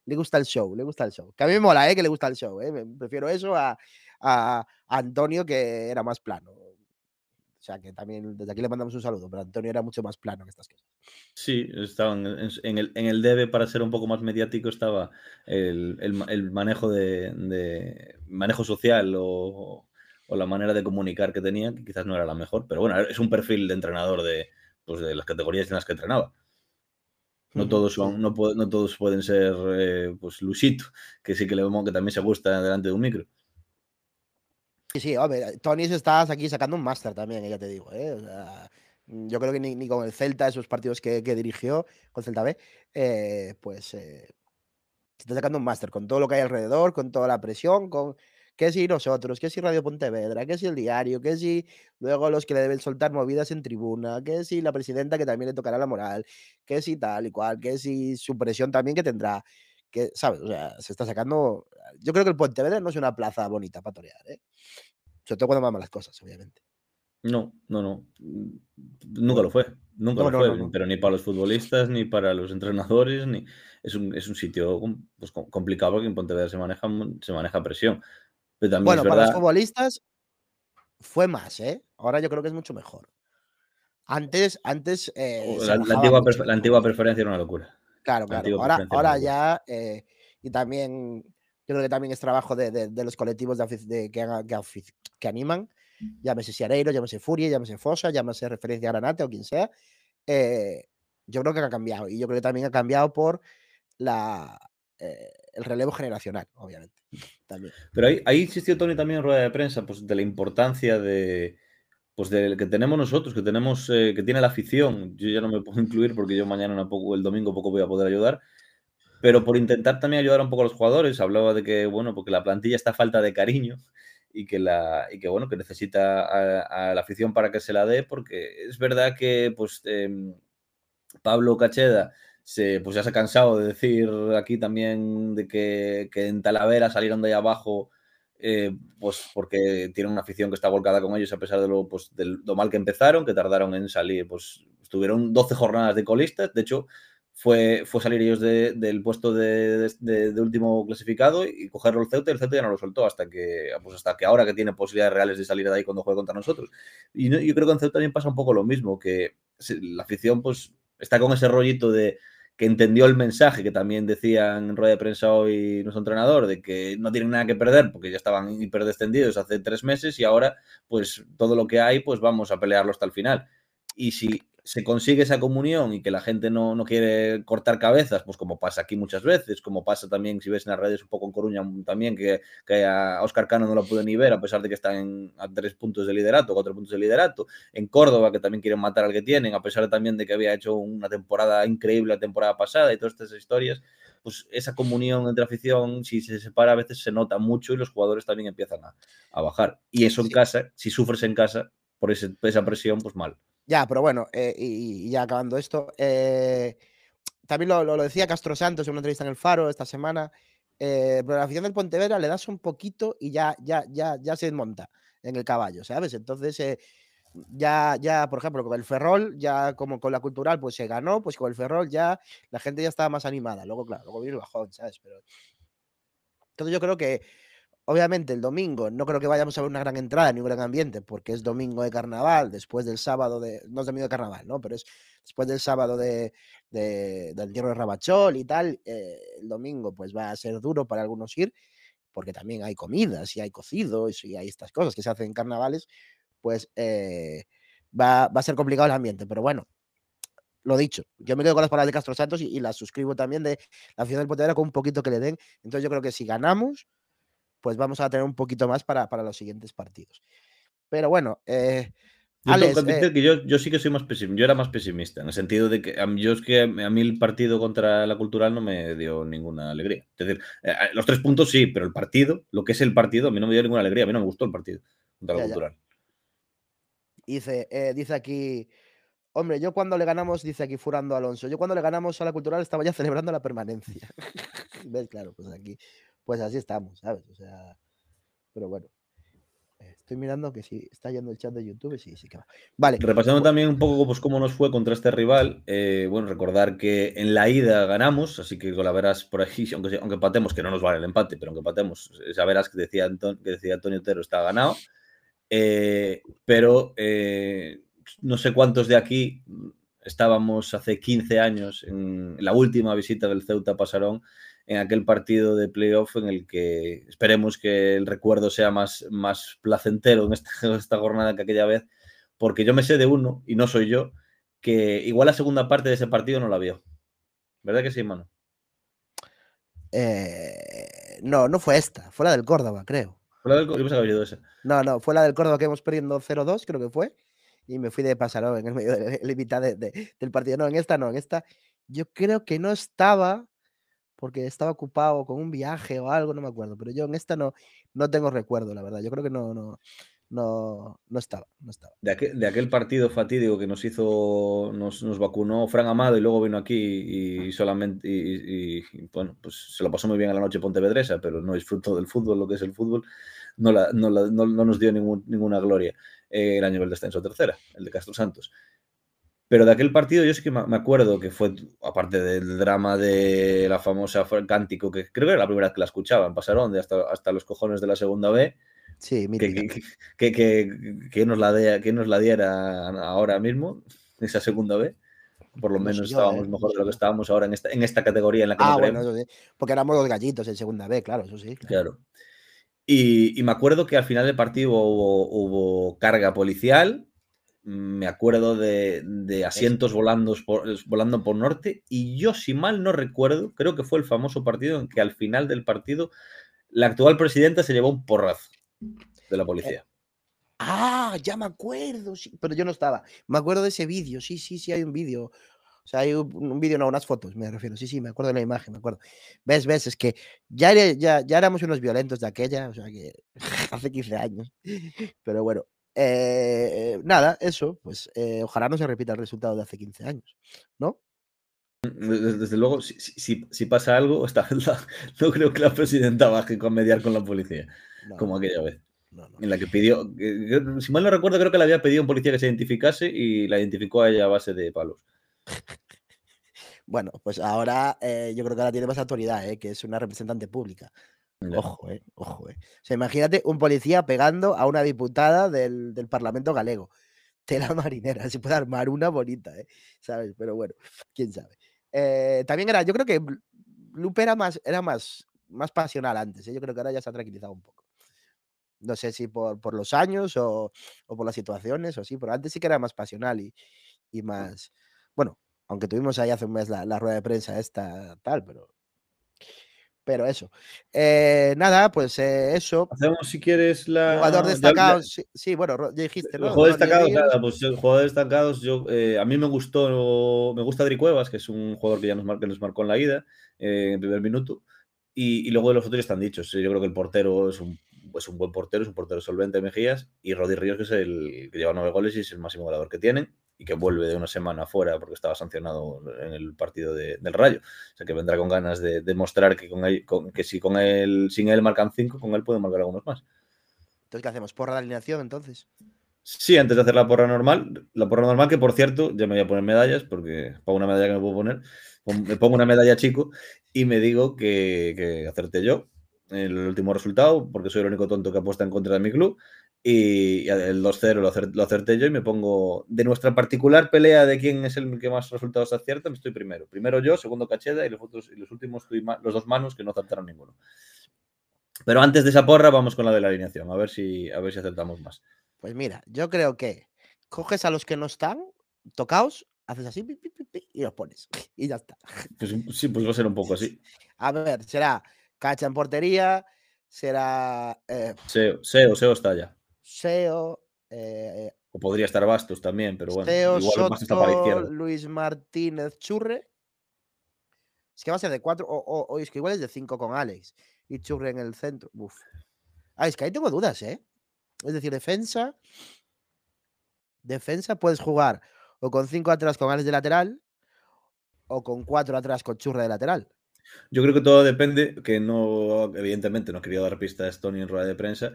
le gusta el show, le gusta el show. Que a mí me mola, ¿eh? Que le gusta el show, ¿eh? Prefiero eso a, a, Antonio, que era más plano. O sea, que también desde aquí le mandamos un saludo, pero Antonio era mucho más plano en estas cosas. Sí, estaban en, el, en el debe para ser un poco más mediático estaba el, el, manejo de, manejo social o, o, la manera de comunicar que tenía, que quizás no era la mejor, pero bueno, es un perfil de entrenador de, pues de las categorías en las que entrenaba. No todos son, no, no todos pueden ser eh, pues Luisito, que sí que le vemos que también se gusta delante de un micro. Sí, sí, hombre, Tony se está aquí sacando un máster también, ya te digo, ¿eh? yo creo que ni, con el Celta, esos partidos que, dirigió, con Celta B, eh, pues se está sacando un máster con todo lo que hay alrededor, con toda la presión, con que si nosotros, que si Radio Pontevedra, que si el diario, que si luego los que le deben soltar movidas en tribuna, que si la presidenta que también le tocará la moral, que si tal y cual, que si su presión también que tendrá, que, ¿sabes? O sea, se está sacando. Yo creo que el Pontevedra no es una plaza bonita para torear, ¿eh? Sobre todo cuando maman las cosas, obviamente. No, no, no. Nunca lo fue. Nunca lo fue. pero ni para los futbolistas, ni para los entrenadores, ni. Es un, es un sitio pues, complicado porque en Pontevedra se maneja, se maneja presión bueno, para los futbolistas fue más, ¿eh? Ahora yo creo que es mucho mejor. Antes, antes. Eh, la, antigua, preferencia era una locura. Claro, claro. Ahora, ahora ya. Eh, y también. Yo creo que también es trabajo de, los colectivos de, que, que, animan. Llámese Siareiro, llámese Furia, llámese Fosa, llámese Referencia Granate o quien sea. Eh, yo creo que ha cambiado. Y yo creo que también ha cambiado por la, el relevo generacional, obviamente. También. Pero ahí, insistió Tony también en rueda de prensa, pues de la importancia de pues del que tenemos nosotros, que tenemos, eh, que tiene la afición. Yo ya no me puedo incluir porque yo mañana poco, el domingo poco voy a poder ayudar. Pero por intentar también ayudar un poco a los jugadores, hablaba de que, bueno, porque la plantilla está a falta de cariño y que, la, y que bueno, que necesita a, la afición para que se la dé, porque es verdad que, pues, em, Pablo Cacheda se, pues ya se ha cansado de decir aquí también de que, en Talavera salieron de ahí abajo, eh, pues porque tienen una afición que está volcada con ellos a pesar de lo, pues, de lo mal que empezaron, que tardaron en salir, pues estuvieron 12 jornadas de colistas, de hecho fue, fue salir ellos del puesto de, último clasificado y cogerlo el Ceuta y el Ceuta ya no lo soltó hasta que, pues hasta que ahora que tiene posibilidades reales de salir de ahí cuando juegue contra nosotros. Y yo creo que en Ceuta también pasa un poco lo mismo, que la afición pues está con ese rollito de que entendió el mensaje que también decía en rueda de prensa hoy nuestro entrenador, de que no tienen nada que perder porque ya estaban hiperdescendidos hace tres meses y ahora, pues todo lo que hay, pues vamos a pelearlo hasta el final. Y si se consigue esa comunión y que la gente no, no, quiere cortar cabezas, pues como pasa aquí muchas veces, como pasa también si ves en las redes un poco en Coruña también, que, que a Oscar Cano no lo puede ni ver a pesar de que está en, a tres puntos de liderato, cuatro puntos de liderato, en Córdoba que también quieren matar al que tienen, a pesar también de que había hecho una temporada increíble la temporada pasada y todas estas historias, pues esa comunión entre afición, si se separa a veces se nota mucho y los jugadores también empiezan a, bajar. Y eso en casa, si sufres en casa por esa presión, pues mal. Ya, pero bueno, eh, y, ya acabando esto, eh, también lo, decía Castro Santos en una entrevista en El Faro esta semana, eh, pero la afición del Pontevedra le das un poquito y ya, ya, ya, ya se desmonta en el caballo, ¿sabes? Entonces, ya, ya, por ejemplo, con el Ferrol, ya como con la cultural, pues se ganó, pues con el Ferrol ya la gente ya estaba más animada. Luego, claro, luego viene el bajón, ¿sabes? Pero. Entonces yo creo que Obviamente el domingo no creo que vayamos a ver una gran entrada ni un gran ambiente porque es domingo de carnaval, después del sábado de, no es domingo de carnaval, ¿no? Pero es después del sábado de, del entierro de Rabachol y tal, eh, el domingo pues va a ser duro para algunos ir porque también hay comidas y hay cocidos y hay estas cosas que se hacen en carnavales, pues eh, va, a ser complicado el ambiente, pero bueno, lo dicho, yo me quedo con las palabras de Castro Santos y, las suscribo también de la ciudad del Potero con un poquito que le den, entonces yo creo que si ganamos pues vamos a tener un poquito más para, los siguientes partidos. Pero bueno, eh, Yo eh que yo, yo, sí que soy más pesimista. Yo era más pesimista, en el sentido de que a mí, yo es que a mí el partido contra la cultural no me dio ninguna alegría. Es decir, eh, los tres puntos sí, pero el partido, lo que es el partido, a mí no me dio ninguna alegría. A mí no me gustó el partido contra la cultural. Dice, eh, dice aquí, hombre, yo cuando le ganamos, dice aquí Furando Alonso, yo cuando le ganamos a la cultural estaba ya celebrando la permanencia. <laughs> ¿Ves? Claro, pues aquí, pues así estamos, ¿sabes? O sea, pero bueno. Estoy mirando que si está yendo el chat de YouTube, sí, sí que va. Vale. Repasando también un poco pues, cómo nos fue contra este rival. Eh, bueno, recordar que en la ida ganamos, así que la verás por aquí, <laughs> aunque, aunque patemos, que no nos vale el empate, pero aunque patemos, esa verás que decía, que decía Antonio Otero está ganado. Eh, pero eh, no sé cuántos de aquí estábamos hace 15 años en la última visita del Ceuta Pasarón en aquel partido de playoff en el que esperemos que el recuerdo sea más, más placentero en esta, <laughs> esta jornada que aquella vez, porque yo me sé de uno, y no soy yo, que igual la segunda parte de ese partido no la vio. ¿Verdad que sí, mano? Eh, no, no fue esta, fue la del Córdoba, creo. ¿Fue la del Córdoba? No, no, fue la del Córdoba que hemos perdiendo 0-2, creo que fue. Y me fui de pasarón en el medio de la mitad del partido. No, en esta no, en esta yo creo que no estaba porque estaba ocupado con un viaje o algo, no me acuerdo, pero yo en esta no, no tengo recuerdo, la verdad. Yo creo que no, no, no, no estaba, no estaba. De aquel, de aquel, partido fatídico que nos hizo, nos, nos, vacunó Fran Amado y luego vino aquí y solamente, y, y, bueno, pues se lo pasó muy bien a la noche Pontevedresa, pero no disfrutó del fútbol, lo que es el fútbol, no, la, no, la, no, no nos dio ningún, ninguna gloria eh, el año del descenso tercera, el de Castro Santos. Pero de aquel partido yo sí que me acuerdo que fue, aparte del drama de la famosa Cántico, que creo que era la primera vez que la escuchaban, pasaron de hasta, hasta los cojones de la segunda B. Sí, que, que, que, que, nos la de, que nos la diera ahora mismo, esa segunda B. Por lo menos estábamos ¿eh? mejor de lo que estábamos ahora en esta, en esta categoría en la que ah, bueno, sí. Porque éramos los gallitos en segunda B, claro, eso sí. Claro. claro. Y, y, me acuerdo que al final del partido hubo, hubo carga policial me acuerdo de, asientos volando por, volando por norte y yo, si mal no recuerdo, creo que fue el famoso partido en que al final del partido la actual presidenta se llevó un porrazo de la policía. Ah, ya me acuerdo, sí, pero yo no estaba. Me acuerdo de ese vídeo, sí, sí, sí, hay un vídeo. O sea, hay un, vídeo, no, unas fotos, me refiero. Sí, sí, me acuerdo de la imagen, me acuerdo. ¿Ves, ves? Es que ya, ya, ya éramos unos violentos de aquella, o sea, que <laughs> hace 15 años. Pero bueno, eh, nada, eso, pues eh, ojalá no se repita el resultado de hace 15 años, ¿no? Desde, luego, si, si, si, pasa algo, esta <laughs> vez no creo que la presidenta baje con mediar con la policía, no, como aquella vez. No, no. En la que pidió, si mal no recuerdo, creo que le había pedido a un policía que se identificase y la identificó a ella a base de palos. <laughs> Bueno, pues ahora eh, yo creo que ahora tiene más autoridad, eh, que es una representante pública. Ojo, eh, ojo, eh. O sea, imagínate un policía pegando a una diputada del, del Parlamento galego. Tela <laughs> marinera, se puede armar una bonita, ¿eh? ¿Sabes? Pero bueno, quién sabe. Eh, también era, yo creo que Lupe era más, era más, más pasional antes, ¿eh? yo creo que ahora ya se ha tranquilizado un poco. No sé si por, por los años o, o, por las situaciones o así, pero antes sí que era más pasional y, y más, bueno, aunque tuvimos ahí hace un mes la, la rueda de prensa esta tal, pero pero eso. Eh, nada, pues eh, eso. Hacemos si quieres la. Jugador destacado. Ya, sí, sí, bueno, ya dijiste, ¿no? Jugador destacado, nada, pues jugadores destacados. Yo, eh, a mí me gustó, me gusta Adri Cuevas, que es un jugador que ya nos, mar, que nos marcó en la ida, eh, en primer minuto. Y, y, luego de los otros están dichos. Yo creo que el portero es un, es un buen portero, es un portero solvente Mejías. Y Rodi Ríos, que es el que lleva nueve goles y es el máximo goleador que tienen y que vuelve de una semana fuera porque estaba sancionado en el partido de, del Rayo. O sea que vendrá con ganas de demostrar que, con él, con, que si con él, sin él marcan cinco, con él pueden marcar algunos más. Entonces, ¿qué hacemos? ¿Porra de alineación entonces? Sí, antes de hacer la porra normal, la porra normal que por cierto, ya me voy a poner medallas porque para una medalla que me puedo poner, me pongo una medalla chico y me digo que, que acerté yo el último resultado porque soy el único tonto que apuesta en contra de mi club y el 2-0 lo, acerté, lo acerté yo y me pongo de nuestra particular pelea de quién es el que más resultados acierta, me estoy primero. Primero yo, segundo Cacheda y los, otros, y los últimos los dos manos que no acertaron ninguno. Pero antes de esa porra vamos con la de la alineación, a ver si, a ver si acertamos más. Pues mira, yo creo que coges a los que no están tocaos, haces así pi, pi, pi, y los pones <laughs> y ya está. Pues, sí, pues va a ser un poco así. <laughs> A ver, será Cacha en portería, será... Eh, Seo, Seo, Seo está ya. Seo, eh, O podría estar Bastos también, pero bueno. Igual para Soto, izquierda. Luis Martínez Churre. Es que va a ser de 4, o, o- o es que igual es de 5 con Alex y Churre en el centro. Uf. Ah, es que ahí tengo dudas, ¿eh? Es decir, defensa. Defensa puedes jugar o con 5 atrás con Alex de lateral o con 4 atrás con Churre de lateral. Yo creo que todo depende, que no, evidentemente, no quería dar pista a en rueda de prensa,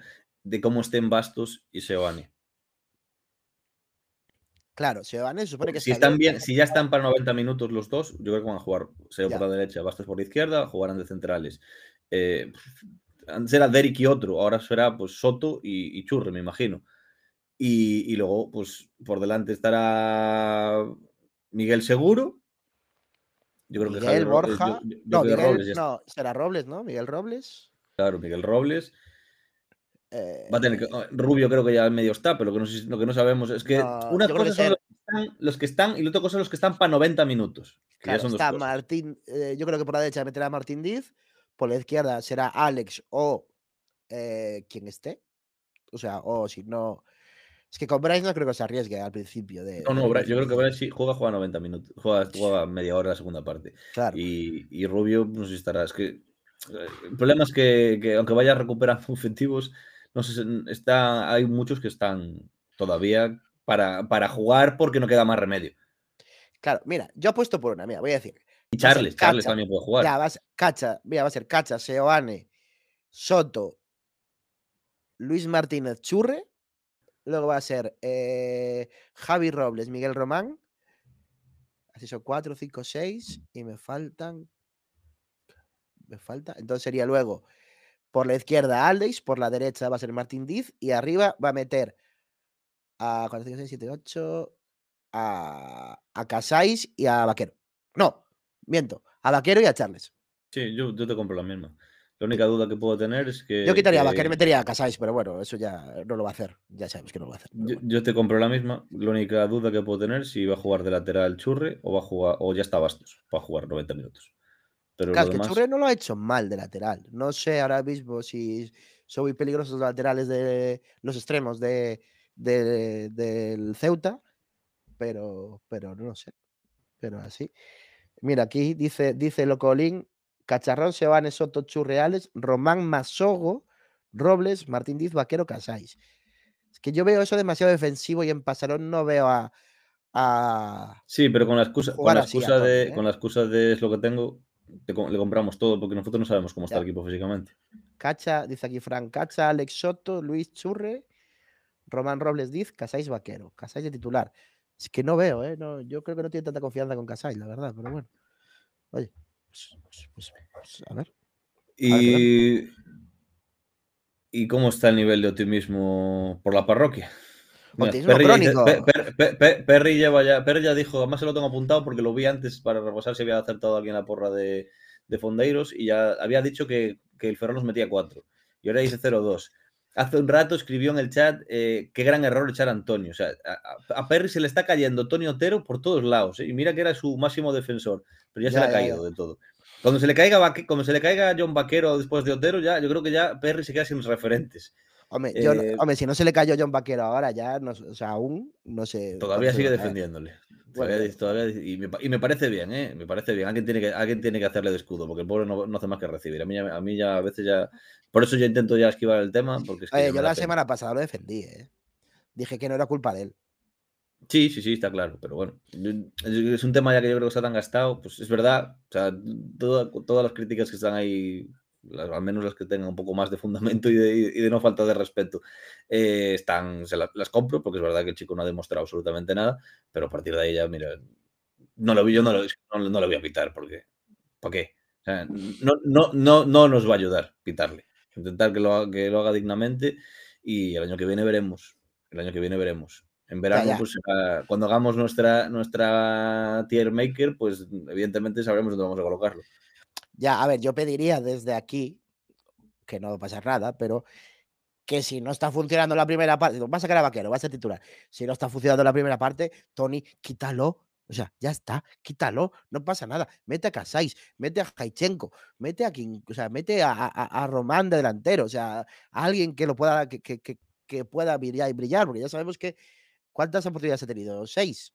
de cómo estén Bastos y Seoane. Claro, Seoane se supone que Si está están bien, si ya están para 90 minutos los dos, yo creo que van a jugar Seo por la derecha, Bastos por la izquierda, jugarán de centrales. Eh, antes era Derek y otro, ahora será pues Soto y, y Churre, me imagino. Y, y luego, pues por delante estará Miguel Seguro. Yo creo que Miguel Javi eh, Borja. yo- yo no, que Miguel, Robles no, será Robles, ¿no? Miguel Robles. Claro, Miguel Robles. Eh, Va a tener que. oh, Rubio creo que ya medio está, pero lo que no, lo que no sabemos es que No, una que cosa son los que, están, los que están y la otra cosa son los que están para 90 minutos. Claro, son está. Martín, eh, yo creo que por la derecha meterá a Martín Diz, por la izquierda será Alex o eh, quien esté. O sea, o si no. Es que con Bryce no creo que se arriesgue al principio de. No, no, Bra- yo creo que. Bryce sí juega, juega 90 minutos. Juega, juega media hora la segunda parte. Claro. Y, y Rubio, no sé si estará. Es que. eh, El problema es que, que aunque vaya recuperando <laughs> efectivos, no sé, está, hay muchos que están todavía para, para jugar porque no queda más remedio. Claro, mira, yo apuesto por una, mira, voy a decir. Y Charles, Charles Cacha. también puede jugar. Ya, va a ser Cacha, mira, va a ser Cacha, Seoane, Soto, Luis Martínez Churre. Luego va a ser eh, Javi Robles, Miguel Román. Así son 4, 5, 6. Y me faltan. Me falta. Entonces sería luego por la izquierda Alex, por la derecha va a ser Martín Diz. Y arriba va a meter a 4, 5, 6, 7, 8. A, a Casais y a Vaquero. No, miento. A Vaquero y a Charles. Sí, yo, yo te compro la misma. La única duda que puedo tener es que. Yo quitaría a que- Vaquero y metería a Casais, pero bueno, eso ya no lo va a hacer. Ya sabemos que no lo va a hacer. pero Yo, bueno. yo te compro la misma. La única duda que puedo tener es si va a jugar de lateral Churre o va a jugar o ya está Bastos para jugar 90 minutos. Pero Claro, que no lo ha hecho mal de lateral. No sé ahora mismo si son muy peligrosos los laterales de los extremos de, de- del Ceuta, pero, pero no sé. Pero así. Mira, aquí dice, dice Locolín, Cacharrón, Sebane, Soto, Churreales, Román Masogo, Robles, Martín Diz, Vaquero, Casais. Es que yo veo eso demasiado defensivo y en Pasarón no veo a. a- Sí, pero con la excusa, con la excusa de, ¿eh? con la excusa de es lo que tengo, te le compramos todo porque nosotros no sabemos cómo está Ya. el equipo físicamente. Cacha, dice aquí Fran, Cacha, Alex Soto, Luis Churre, Román Robles Diz, Casais Vaquero. Casais de titular. Es que no veo, ¿eh? No, yo creo que no tiene tanta confianza con Casais, la verdad, pero bueno. Oye, pues, pues- pues- pues, a ver. Y, ¿Y cómo está el nivel de optimismo por la parroquia? Mira, Optimismo Perry, dice- Per- lleva ya, Perry ya dijo, además se lo tengo apuntado porque lo vi antes para repasar si había acertado alguien la porra de, de Fondeiros y ya había dicho que, que el Ferrol nos metía 4 y ahora dice 0-2. Hace un rato escribió en el chat eh, qué gran error echar a Antonio. O sea, a, Perry se le está cayendo Tony Otero por todos lados. ¿eh? Y mira que era su máximo defensor, pero ya, Ya, se le ha caído de todo. Cuando se le caiga cuando se le caiga John Vaquero después de Otero, ya yo creo que ya Perry se queda sin referentes. Hombre, Eh, hombre, si no se le cayó John Vaquero ahora, ya, no, o sea, aún no sé. Todavía se sigue defendiéndole. Bueno, Todavía- todavía- y, me, pa- y me parece bien, ¿eh? Me parece bien. Alguien tiene que, alguien tiene que hacerle de escudo, porque el pobre no, no hace más que recibir. A mí, ya, a mí ya a veces ya. Por eso yo intento ya esquivar el tema. Porque es que Oye, ya me yo la semana pasada lo defendí, ¿eh? Dije que no era culpa de él. Sí, sí, sí, está claro. Pero bueno, es un tema ya que yo creo que está tan gastado. Pues es verdad. O sea, toda- todas las críticas que están ahí, las- al menos las que tengan un poco más de fundamento y de, y de no falta de respeto, eh, están, se la- las compro, porque es verdad que el chico no ha demostrado absolutamente nada. Pero a partir de ahí ya, mira, no lo vi, yo no lo, no, no le voy a pitar, porque ¿para qué? O sea, no, no, no, no nos va a ayudar pitarle. Intentar que lo, que lo haga dignamente y el año que viene veremos. El año que viene veremos. En verano, ya. pues será- cuando hagamos nuestra, nuestra tier maker, pues evidentemente sabremos dónde vamos a colocarlo. Ya, a ver, yo pediría desde aquí, que no va a pasar nada, pero que si no está funcionando la primera parte, va a sacar Vaquero, va a titular. Si no está funcionando la primera parte, Tony, quítalo. O sea, ya está, quítalo, no pasa nada. Mete a Casais, mete a Jaichenko, mete a quien, o sea, mete a Román de delantero, o sea, a alguien que lo pueda, que, que- que- que pueda brillar y brillar, porque ya sabemos que ¿Cuántas oportunidades ha tenido? Seis.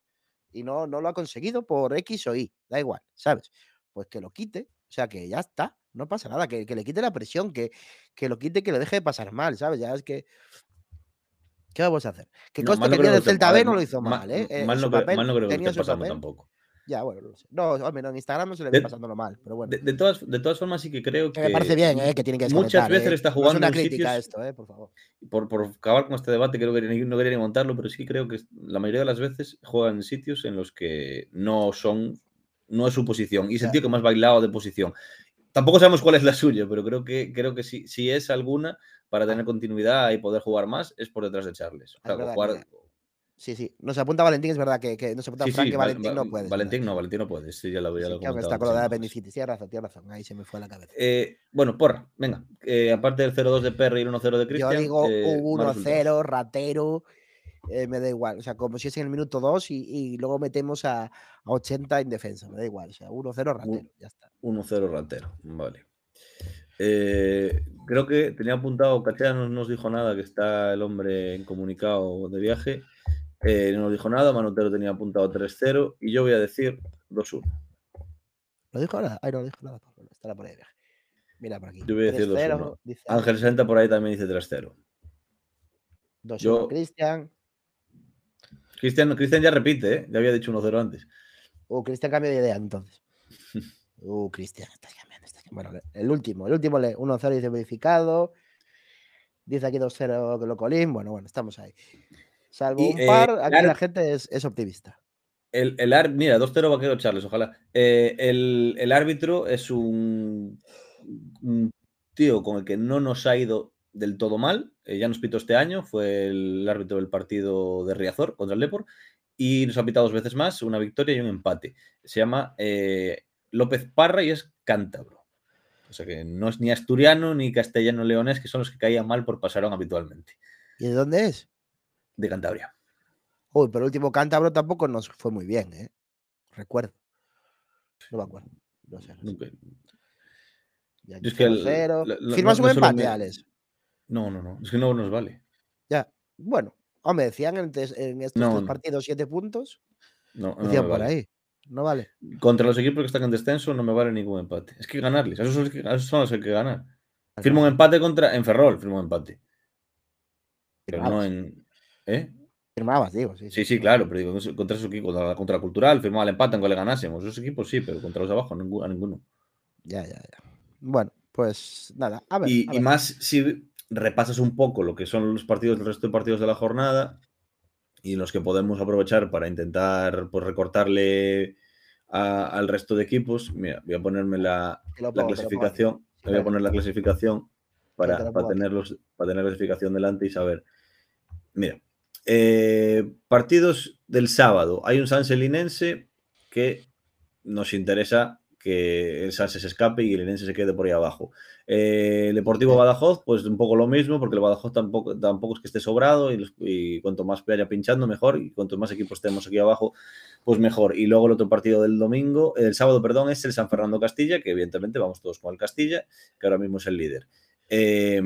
Y no, no lo ha conseguido por X o Y. Da igual, ¿sabes? Pues que lo quite. O sea, que ya está. No pasa nada. Que, le quite la presión. Que, que lo quite, que lo deje de pasar mal, ¿sabes? Ya es que. ¿Qué vamos a hacer? Que no, que del Celta B no lo hizo mal, ¿eh? Mal, no, mal no creo que esté pasando tampoco. Ya, bueno, no sé. No, hombre, no, en Instagram no se le ve pasándolo mal, pero bueno. De, todas, de todas formas, sí que creo que. me parece bien, ¿eh? Que tiene que Muchas veces ¿eh? está jugando. No es una crítica esto, ¿eh? Por favor. Por, por, acabar con este debate, creo que no quería ni montarlo, pero sí creo que la mayoría de las veces juegan en sitios en los que no son. No es su posición. Y es el tío que más bailado de posición. Tampoco sabemos cuál es la suya, pero creo que, creo que si, si es alguna, para tener continuidad y poder jugar más, es por detrás de Charles. O sea, jugar, Sí, sí. Nos apunta Valentín, es verdad que, que nos apunta Frank que Valentín no puede. Valentín no, Valentín no puede. Sí, ya lo, ya sí, lo claro está con la de apendicitis. Tienes razón, tienes razón. Ahí se me fue la cabeza. Eh, bueno, porra, venga. Eh, aparte del 0-2 de Perry y el 1-0 de Cristian. Yo digo eh, 1-0, ratero. Eh, me da igual. O sea, como si es en el minuto 2 y, y luego metemos a, a, 80 en defensa. Me da igual. O sea, 1-0 ratero. ya está. 1-0 ratero. Vale. Eh, creo que tenía apuntado, Cachea no nos dijo nada, que está el hombre incomunicado de viaje. Eh, no nos dijo nada, Manotero tenía apuntado 3-0 y yo voy a decir 2-1. ¿Lo dijo ahora? Ay, no dijo nada. Estará por ahí. Mira por aquí. Yo voy a decir 2-1. Ángel 60 por ahí también dice 3-0. 2-1 Cristian. Cristian. Cristian ya repite, ¿eh? Ya había dicho 1-0 antes. Uh, Cristian cambia de idea entonces. <laughs> uh, Cristian, estás cambiando, estás cambiando. Bueno, el último, el último 1-0 dice modificado. Dice aquí 2-0 que lo colín. Bueno, bueno, estamos ahí. Salvo un eh, par, aquí la gente es, optimista. El, el mira, 2-0 vaquero Charles, ojalá. Eh, el, árbitro es un, tío con el que no nos ha ido del todo mal. Eh, ya nos pitó este año, fue el árbitro del partido de Riazor contra el Lepor y nos ha pitado dos veces más, una victoria y un empate. Se llama López Parra y es cántabro. O sea que no es ni asturiano ni castellano-leonés, que son los que caían mal por pasarón habitualmente. ¿Y de dónde es? de Cantabria. Uy, pero el último cántabro tampoco nos fue muy bien, ¿eh? Recuerdo. No me acuerdo. No sé. es que ¿Firmas un empate, Alex? No, no, no. Es que no nos vale. Ya. Bueno, hombre, decían en, en estos tres partidos siete puntos. No, no decían por ahí. No vale. Contra los equipos que están en descenso no me vale ningún empate. Es que ganarles. Esos son los que, esos son los que hay que ganar. Firmo un empate contra. En Ferrol, firmo un empate. Pero no en. ¿Eh? Firmabas, digo, sí. Sí, sí, claro, pero digo, contra esos equipos, contra, la Cultural, firmaba el empate aunque le ganásemos. Esos equipos sí, pero contra los de abajo, a ninguno. Ya, ya, ya. Bueno, pues nada, a ver. Y, más si repasas un poco lo que son los partidos, el resto de partidos de la jornada y los que podemos aprovechar para intentar pues, recortarle al resto de equipos. Mira, voy a ponerme la, clasificación. voy a poner la clasificación para, para, tenerlos, para tener la clasificación delante y saber Mira, eh, partidos del sábado. Hay un sanselinense que nos interesa que el Sanse se escape y el Linense se quede por ahí abajo. Eh, el Deportivo Badajoz, pues un poco lo mismo, porque el Badajoz tampoco, tampoco es que esté sobrado y, cuanto más vaya pinchando, mejor, y cuanto más equipos estemos aquí abajo, pues mejor. Y luego el otro partido del domingo, el sábado, perdón, es el San Fernando Castilla, que evidentemente vamos todos con el Castilla, que ahora mismo es el líder. Eh,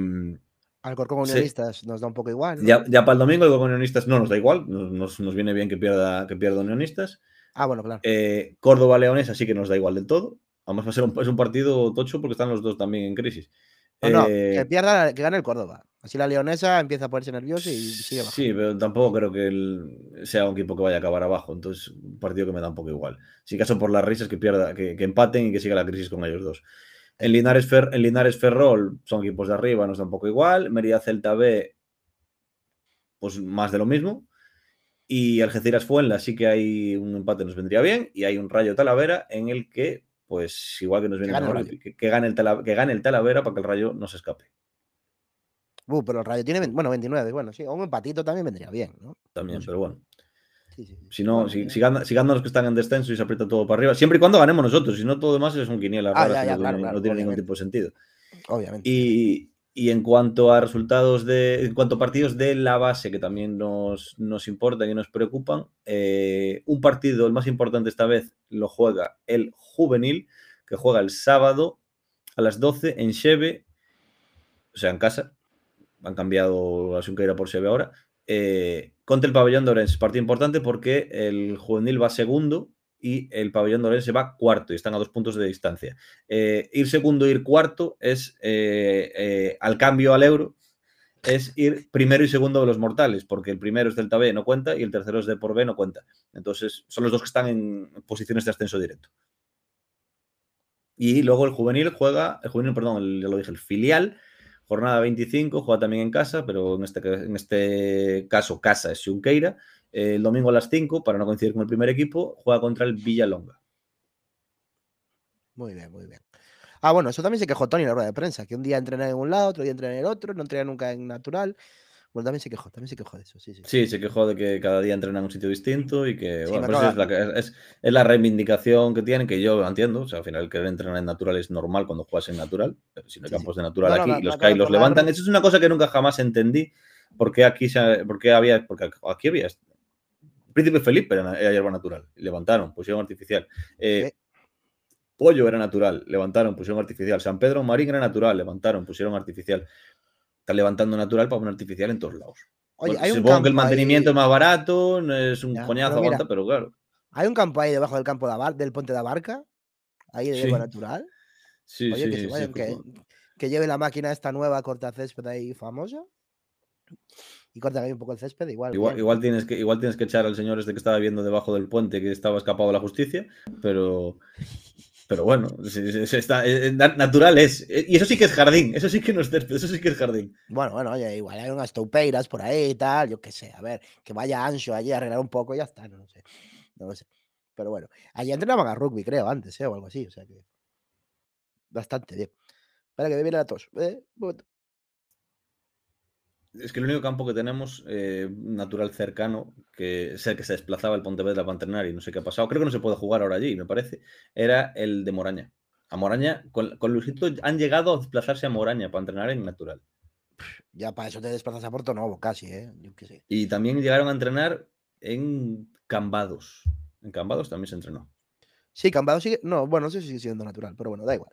al Corcón Unionistas nos da un poco igual. Ya, para el domingo el Corcón Unionistas no nos da igual, nos, viene bien que pierda, que pierda Unionistas. Ah, bueno, claro. Eh, Córdoba Leones así que nos da igual del todo. Además va a ser un, es un partido tocho porque están los dos también en crisis. No, que eh, pierda, que gane el Córdoba. Así la leonesa empieza a ponerse nerviosa y sigue bajando. Sí, pero tampoco creo que sea un equipo que vaya a acabar abajo. Entonces, un partido que me da un poco igual. Si caso por las risas que pierda, que, que empaten y que siga la crisis con ellos dos. En Linares, en Linares Ferrol son equipos de arriba, nos da un poco igual. Merida Celta B, pues más de lo mismo. Y Algeciras Fuenla sí que hay un empate, nos vendría bien. Y hay un Rayo Talavera en el que, pues igual que nos viene que gane, el que, gane el Talavera para que el Rayo no se escape. Uh, pero el Rayo tiene, bueno, 29. Bueno, sí, un empatito también vendría bien, ¿no? También, pero bueno. Si no, si, si, ganan, los que están en descenso y se aprieta todo para arriba, siempre y cuando ganemos nosotros, si no todo demás es un quiniela ah, no, tiene, ningún tipo de sentido. Obviamente. Y, en cuanto a resultados de, en cuanto a partidos de la base que también nos, nos importan y nos preocupan, eh, un partido, el más importante esta vez, lo juega el juvenil, que juega el sábado a las 12 en Cheve, o sea, en casa, han cambiado la Sunqueira por Cheve ahora, eh, contra el pabellón de Orense. Partido importante porque el juvenil va segundo y el pabellón de Orense va cuarto y están a dos puntos de distancia. Eh, ir segundo ir cuarto es eh, eh, al cambio al euro, es ir primero y segundo de los mortales, porque el primero es Delta B, no cuenta, y el tercero es de por B, no cuenta. Entonces, son los dos que están en posiciones de ascenso directo. Y luego el juvenil juega, el juvenil, perdón, ya lo dije, el filial, jornada 25, juega también en casa, pero en este, en este caso casa es Junqueira. El domingo a las 5, para no coincidir con el primer equipo, juega contra el Villalonga. Muy bien, muy bien. Ah, bueno, eso también se quejó Tony en la rueda de prensa, que un día entrena en un lado, otro día entrena en el otro, no entrena nunca en natural. Bueno, también se quejó, también se quejó de eso, sí, sí. Sí, se quejó de que cada día entrena en un sitio distinto y que, bueno, pues es, la, es, la, reivindicación que tienen, que yo entiendo. O sea, al final querer entrenar en natural es normal cuando juegas en natural, pero si no hay campos de natural aquí, los que hay los levantan. Eso es una cosa que nunca jamás entendí. ¿Por qué aquí, por qué había, porque aquí había Príncipe Felipe era, era hierba natural, levantaron, pusieron artificial. Eh, Pollo era natural, levantaron, pusieron artificial. San Pedro Marín era natural, levantaron, pusieron artificial. Están levantando natural para un artificial en todos lados. Oye, hay supongo que el mantenimiento es más barato, no es un coñazo, pero, pero claro. Hay un campo ahí debajo del campo de del puente de Abarca, ahí de sí. natural. Sí, sí, que, sí, que, que, lleve la máquina esta nueva corta césped ahí famosa y corta ahí un poco el césped, igual. Igual, igual, tienes que, igual tienes que echar al señor este que estaba viendo debajo del puente que estaba escapado de la justicia, pero pero bueno, está, eh, natural es. Eh, y eso sí que es jardín, eso sí que no es eso sí que es jardín. Bueno, bueno, oye, igual hay unas toupeiras por ahí y tal, yo qué sé, a ver, que vaya Ancho allí a arreglar un poco y ya está, no lo sé. No lo sé. Pero bueno, allí entrenaban a rugby, creo, antes, ¿eh? o algo así, o sea que. Bastante bien. Espera que me viene la tos. ¿eh? Es que el único campo que tenemos eh, natural cercano, que es el que se desplazaba el Pontevedra para entrenar y no sé qué ha pasado, creo que no se puede jugar ahora allí, me parece, era el de Moraña. A Moraña, con, con Luisito han llegado a desplazarse a Moraña para entrenar en natural. Ya para eso te desplazas a Porto Novo, casi, ¿eh? Yo qué sé. Y también llegaron a entrenar en Cambados. En Cambados también se entrenó. Sí, Cambados sigue. No, bueno, no sé si sigue siendo natural, pero bueno, da igual.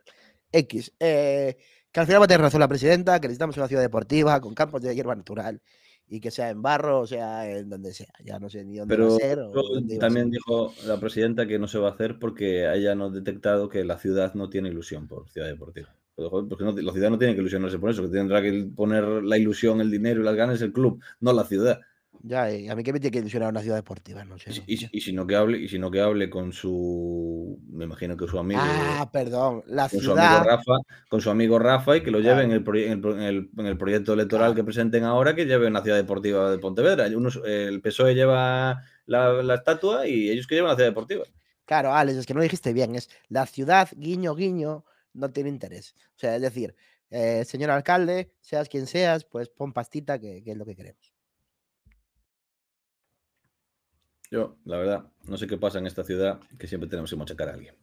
X. Eh, que al final va a tener razón la presidenta, que necesitamos una ciudad deportiva con campos de hierba natural y que sea en barro o sea en donde sea. Ya no sé ni dónde Pero va a ser. también dijo la presidenta que no se va a hacer porque haya no detectado que la ciudad no tiene ilusión por ciudad deportiva. Porque no, la ciudad no tiene que ilusionarse por eso, que tendrá que poner la ilusión, el dinero y las ganas el club, no la ciudad. Ya, eh, a mí que me tiene que ilusionar una ciudad deportiva, no sé. Y, y, si no que hable, y si no que hable con su, me imagino que su amigo. Ah, perdón, la con ciudad. Su amigo Rafa, con su amigo Rafa y que lo lleve en, el, en, el, en, el, proyecto electoral claro. que presenten ahora, que lleve una ciudad deportiva de Pontevedra. Unos, el PSOE lleva la, la, estatua y ellos que llevan la ciudad deportiva. Claro, Alex, es que no lo dijiste bien, es la ciudad, guiño, guiño, no tiene interés. O sea, es decir, eh, señor alcalde, seas quien seas, pues pon pastita, que, que es lo que queremos. Yo, la verdad, no sé qué pasa en esta ciudad que siempre tenemos que machacar a alguien.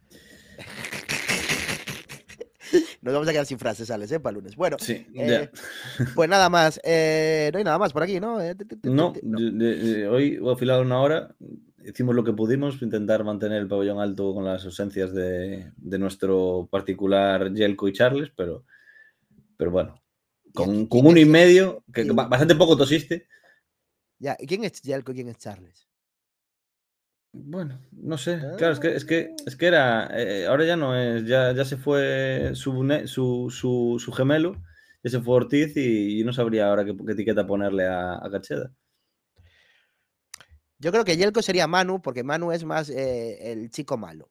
<laughs> Nos vamos a quedar sin frases, Alex, ¿eh? Para lunes. Bueno, sí, eh, <laughs> pues nada más. Eh, no hay nada más por aquí, ¿no? Eh, no, no. hoy he afilado una hora. Hicimos lo que pudimos, intentar mantener el pabellón alto con las ausencias de, de nuestro particular Yelko y Charles, pero, pero bueno, con, con uno y medio, que bastante poco tosiste. Ya, ¿quién es Yelko y quién es Charles? Bueno, no sé. Claro, es que, es que, es que era. Eh, ahora ya no es. Ya, ya se fue su, su, su, su, gemelo. Ya se fue Ortiz y, y no sabría ahora qué, qué, etiqueta ponerle a, a Cacheda. Yo creo que Yelko sería Manu, porque Manu es más eh, el chico malo.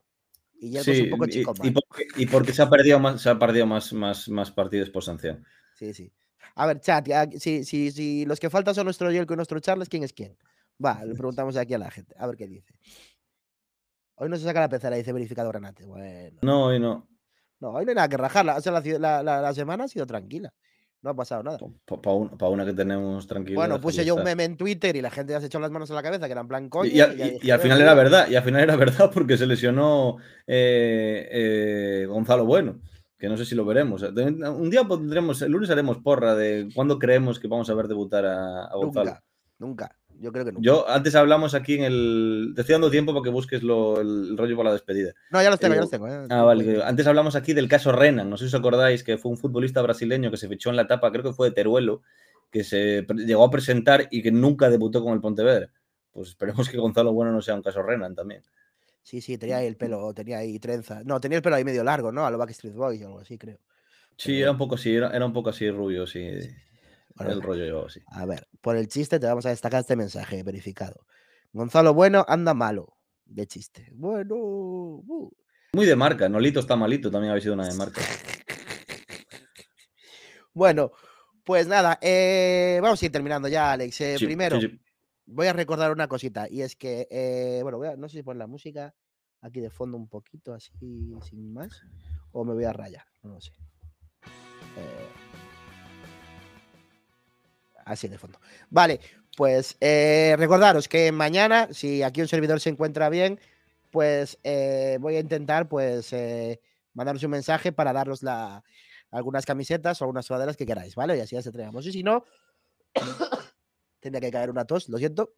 Y Yelko sí, es un poco chico y, malo. Y porque, y porque, se ha perdido más, se ha perdido más, más, más partidos por sanción. Sí, sí. A ver, chat, ya, si, si, si los que faltan son nuestro Yelko y nuestro Charles, ¿quién es quién? Va, le <laughs> preguntamos aquí a la gente, a ver qué dice. Hoy no se saca la pecera, dice verificado Granate. Bueno. No, hoy no. No, hoy no hay nada que rajarla. O sea, la, la, la, la semana ha sido tranquila. No ha pasado nada. Para pa una, pa una, que tenemos tranquila. Bueno, puse yo un meme en Twitter y la gente ya se echó las manos en la cabeza, que eran plan coño. Y, y, y, y, al final era verdad, y al final era <laughs> verdad porque se lesionó eh, eh, Gonzalo Bueno, que no sé si lo veremos. Un día pondremos, el lunes haremos porra de cuándo creemos que vamos a ver debutar a, a Gonzalo. Nunca, nunca. Yo creo que nunca. Yo antes hablamos aquí en el. Te estoy dando tiempo para que busques lo, el rollo para la despedida. No, ya los tengo, eh, ya los tengo. Eh. Ah, vale. Antes hablamos aquí del caso Renan. No sé si os acordáis que fue un futbolista brasileño que se fichó en la etapa, creo que fue de Teruelo, que se llegó a presentar y que nunca debutó con el Pontevedra. Pues esperemos que Gonzalo Bueno no sea un caso Renan también. Sí, sí, tenía ahí el pelo, tenía ahí trenza. No, tenía el pelo ahí medio largo, ¿no? A lo Backstreet Boys o algo así, creo. Sí, era un poco así, era, un poco así rubio, sí. El rollo yo, sí. A ver, por el chiste te vamos a destacar este mensaje verificado. Gonzalo Bueno anda malo. De chiste. Bueno. Uh. Muy de marca. Nolito está malito, también había sido una de marca. <laughs> Bueno, pues nada, eh, vamos a ir terminando ya, Alex. Eh, primero, voy a recordar una cosita, y es que, eh, bueno, no sé si poner la música aquí de fondo un poquito, así, sin más, o me voy a rayar, no lo sé. Así de fondo. Vale, pues recordaros que mañana, si aquí un servidor se encuentra bien, pues voy a intentar, pues, mandaros un mensaje para daros la algunas camisetas o algunas sudaderas que queráis, ¿vale? Y así ya se entregamos. Y si no, <coughs> tendría que caer una tos, lo siento.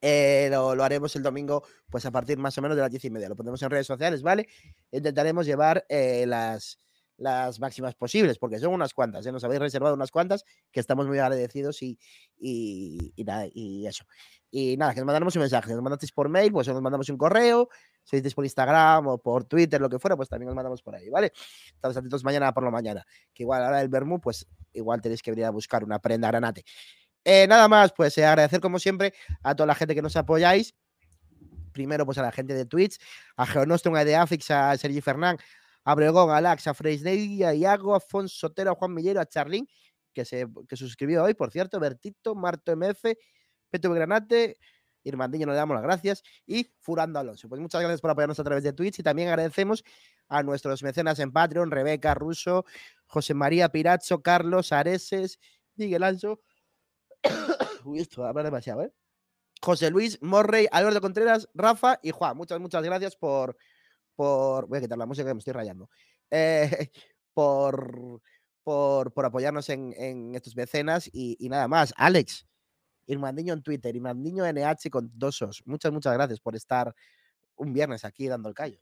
Eh, lo, haremos el domingo, pues a partir más o menos de las diez y media. Lo pondremos en redes sociales, ¿vale? Intentaremos llevar eh, las, las máximas posibles, porque son unas cuantas, ¿eh? nos habéis reservado unas cuantas que estamos muy agradecidos y, y, nada, y eso. Y nada, que nos mandaremos un mensaje, nos mandasteis por mail, pues nos mandamos un correo, si estáis por Instagram o por Twitter, lo que fuera, pues también nos mandamos por ahí, ¿vale? Estamos atentos mañana por la mañana, que igual ahora el Bermú, pues igual tenéis que venir a buscar una prenda granate. Eh, nada más, pues eh, agradecer como siempre a toda la gente que nos apoyáis. Primero, pues a la gente de Twitch, a Geonostrum, a Ideafix, a Sergi Fernán, a Bregón, a Lax, a Freisney, a Iago, a Afonso Sotero, a Juan Millero, a Charlín, que se que suscribió hoy, por cierto, Bertito, Marto MF, Peto Granate, Irmandiño, nos le damos las gracias, y Furando Alonso. Pues muchas gracias por apoyarnos a través de Twitch y también agradecemos a nuestros mecenas en Patreon, Rebeca, Russo, José María Pirazzo, Carlos, Areses, Miguel Ancho. <coughs> Uy, esto habla demasiado, ¿eh? José Luis, Morrey, Alberto Contreras, Rafa y Juan. Muchas, muchas gracias por, por. Voy a quitar la música que me estoy rayando. Eh, <laughs> por, por, por, apoyarnos en, en estos mecenas y, nada más. Alex, Irmandiño en Twitter, Irmandiño NH con dos os. Muchas, muchas gracias por estar un viernes aquí dando el callo.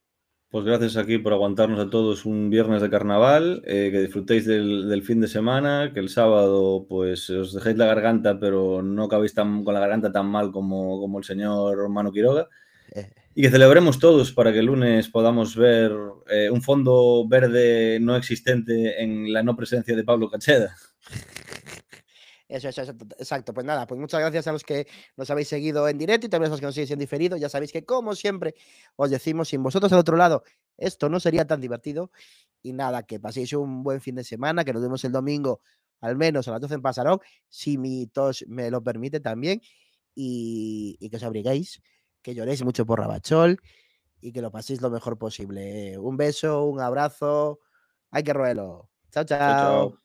Pues gracias aquí por aguantarnos a todos un viernes de carnaval, eh, que disfrutéis del, del, fin de semana, que el sábado pues os dejéis la garganta, pero no acabéis tan, con la garganta tan mal como, como el señor Manu Quiroga. Y que celebremos todos para que el lunes podamos ver eh, un fondo verde no existente en la no presencia de Pablo Cacheda. Eso, eso, exacto. Pues nada, pues muchas gracias a los que nos habéis seguido en directo y también a los que nos seguís en diferido. Ya sabéis que, como siempre, os decimos, sin vosotros al otro lado, esto no sería tan divertido. Y nada, que paséis un buen fin de semana, que nos vemos el domingo, al menos a las 12 en Pasarón, si mi tos me lo permite también. Y, y que os abriguéis que lloréis mucho por Rabachol y que lo paséis lo mejor posible. Un beso, un abrazo. Hay que roerlo. chao. chao. chao. me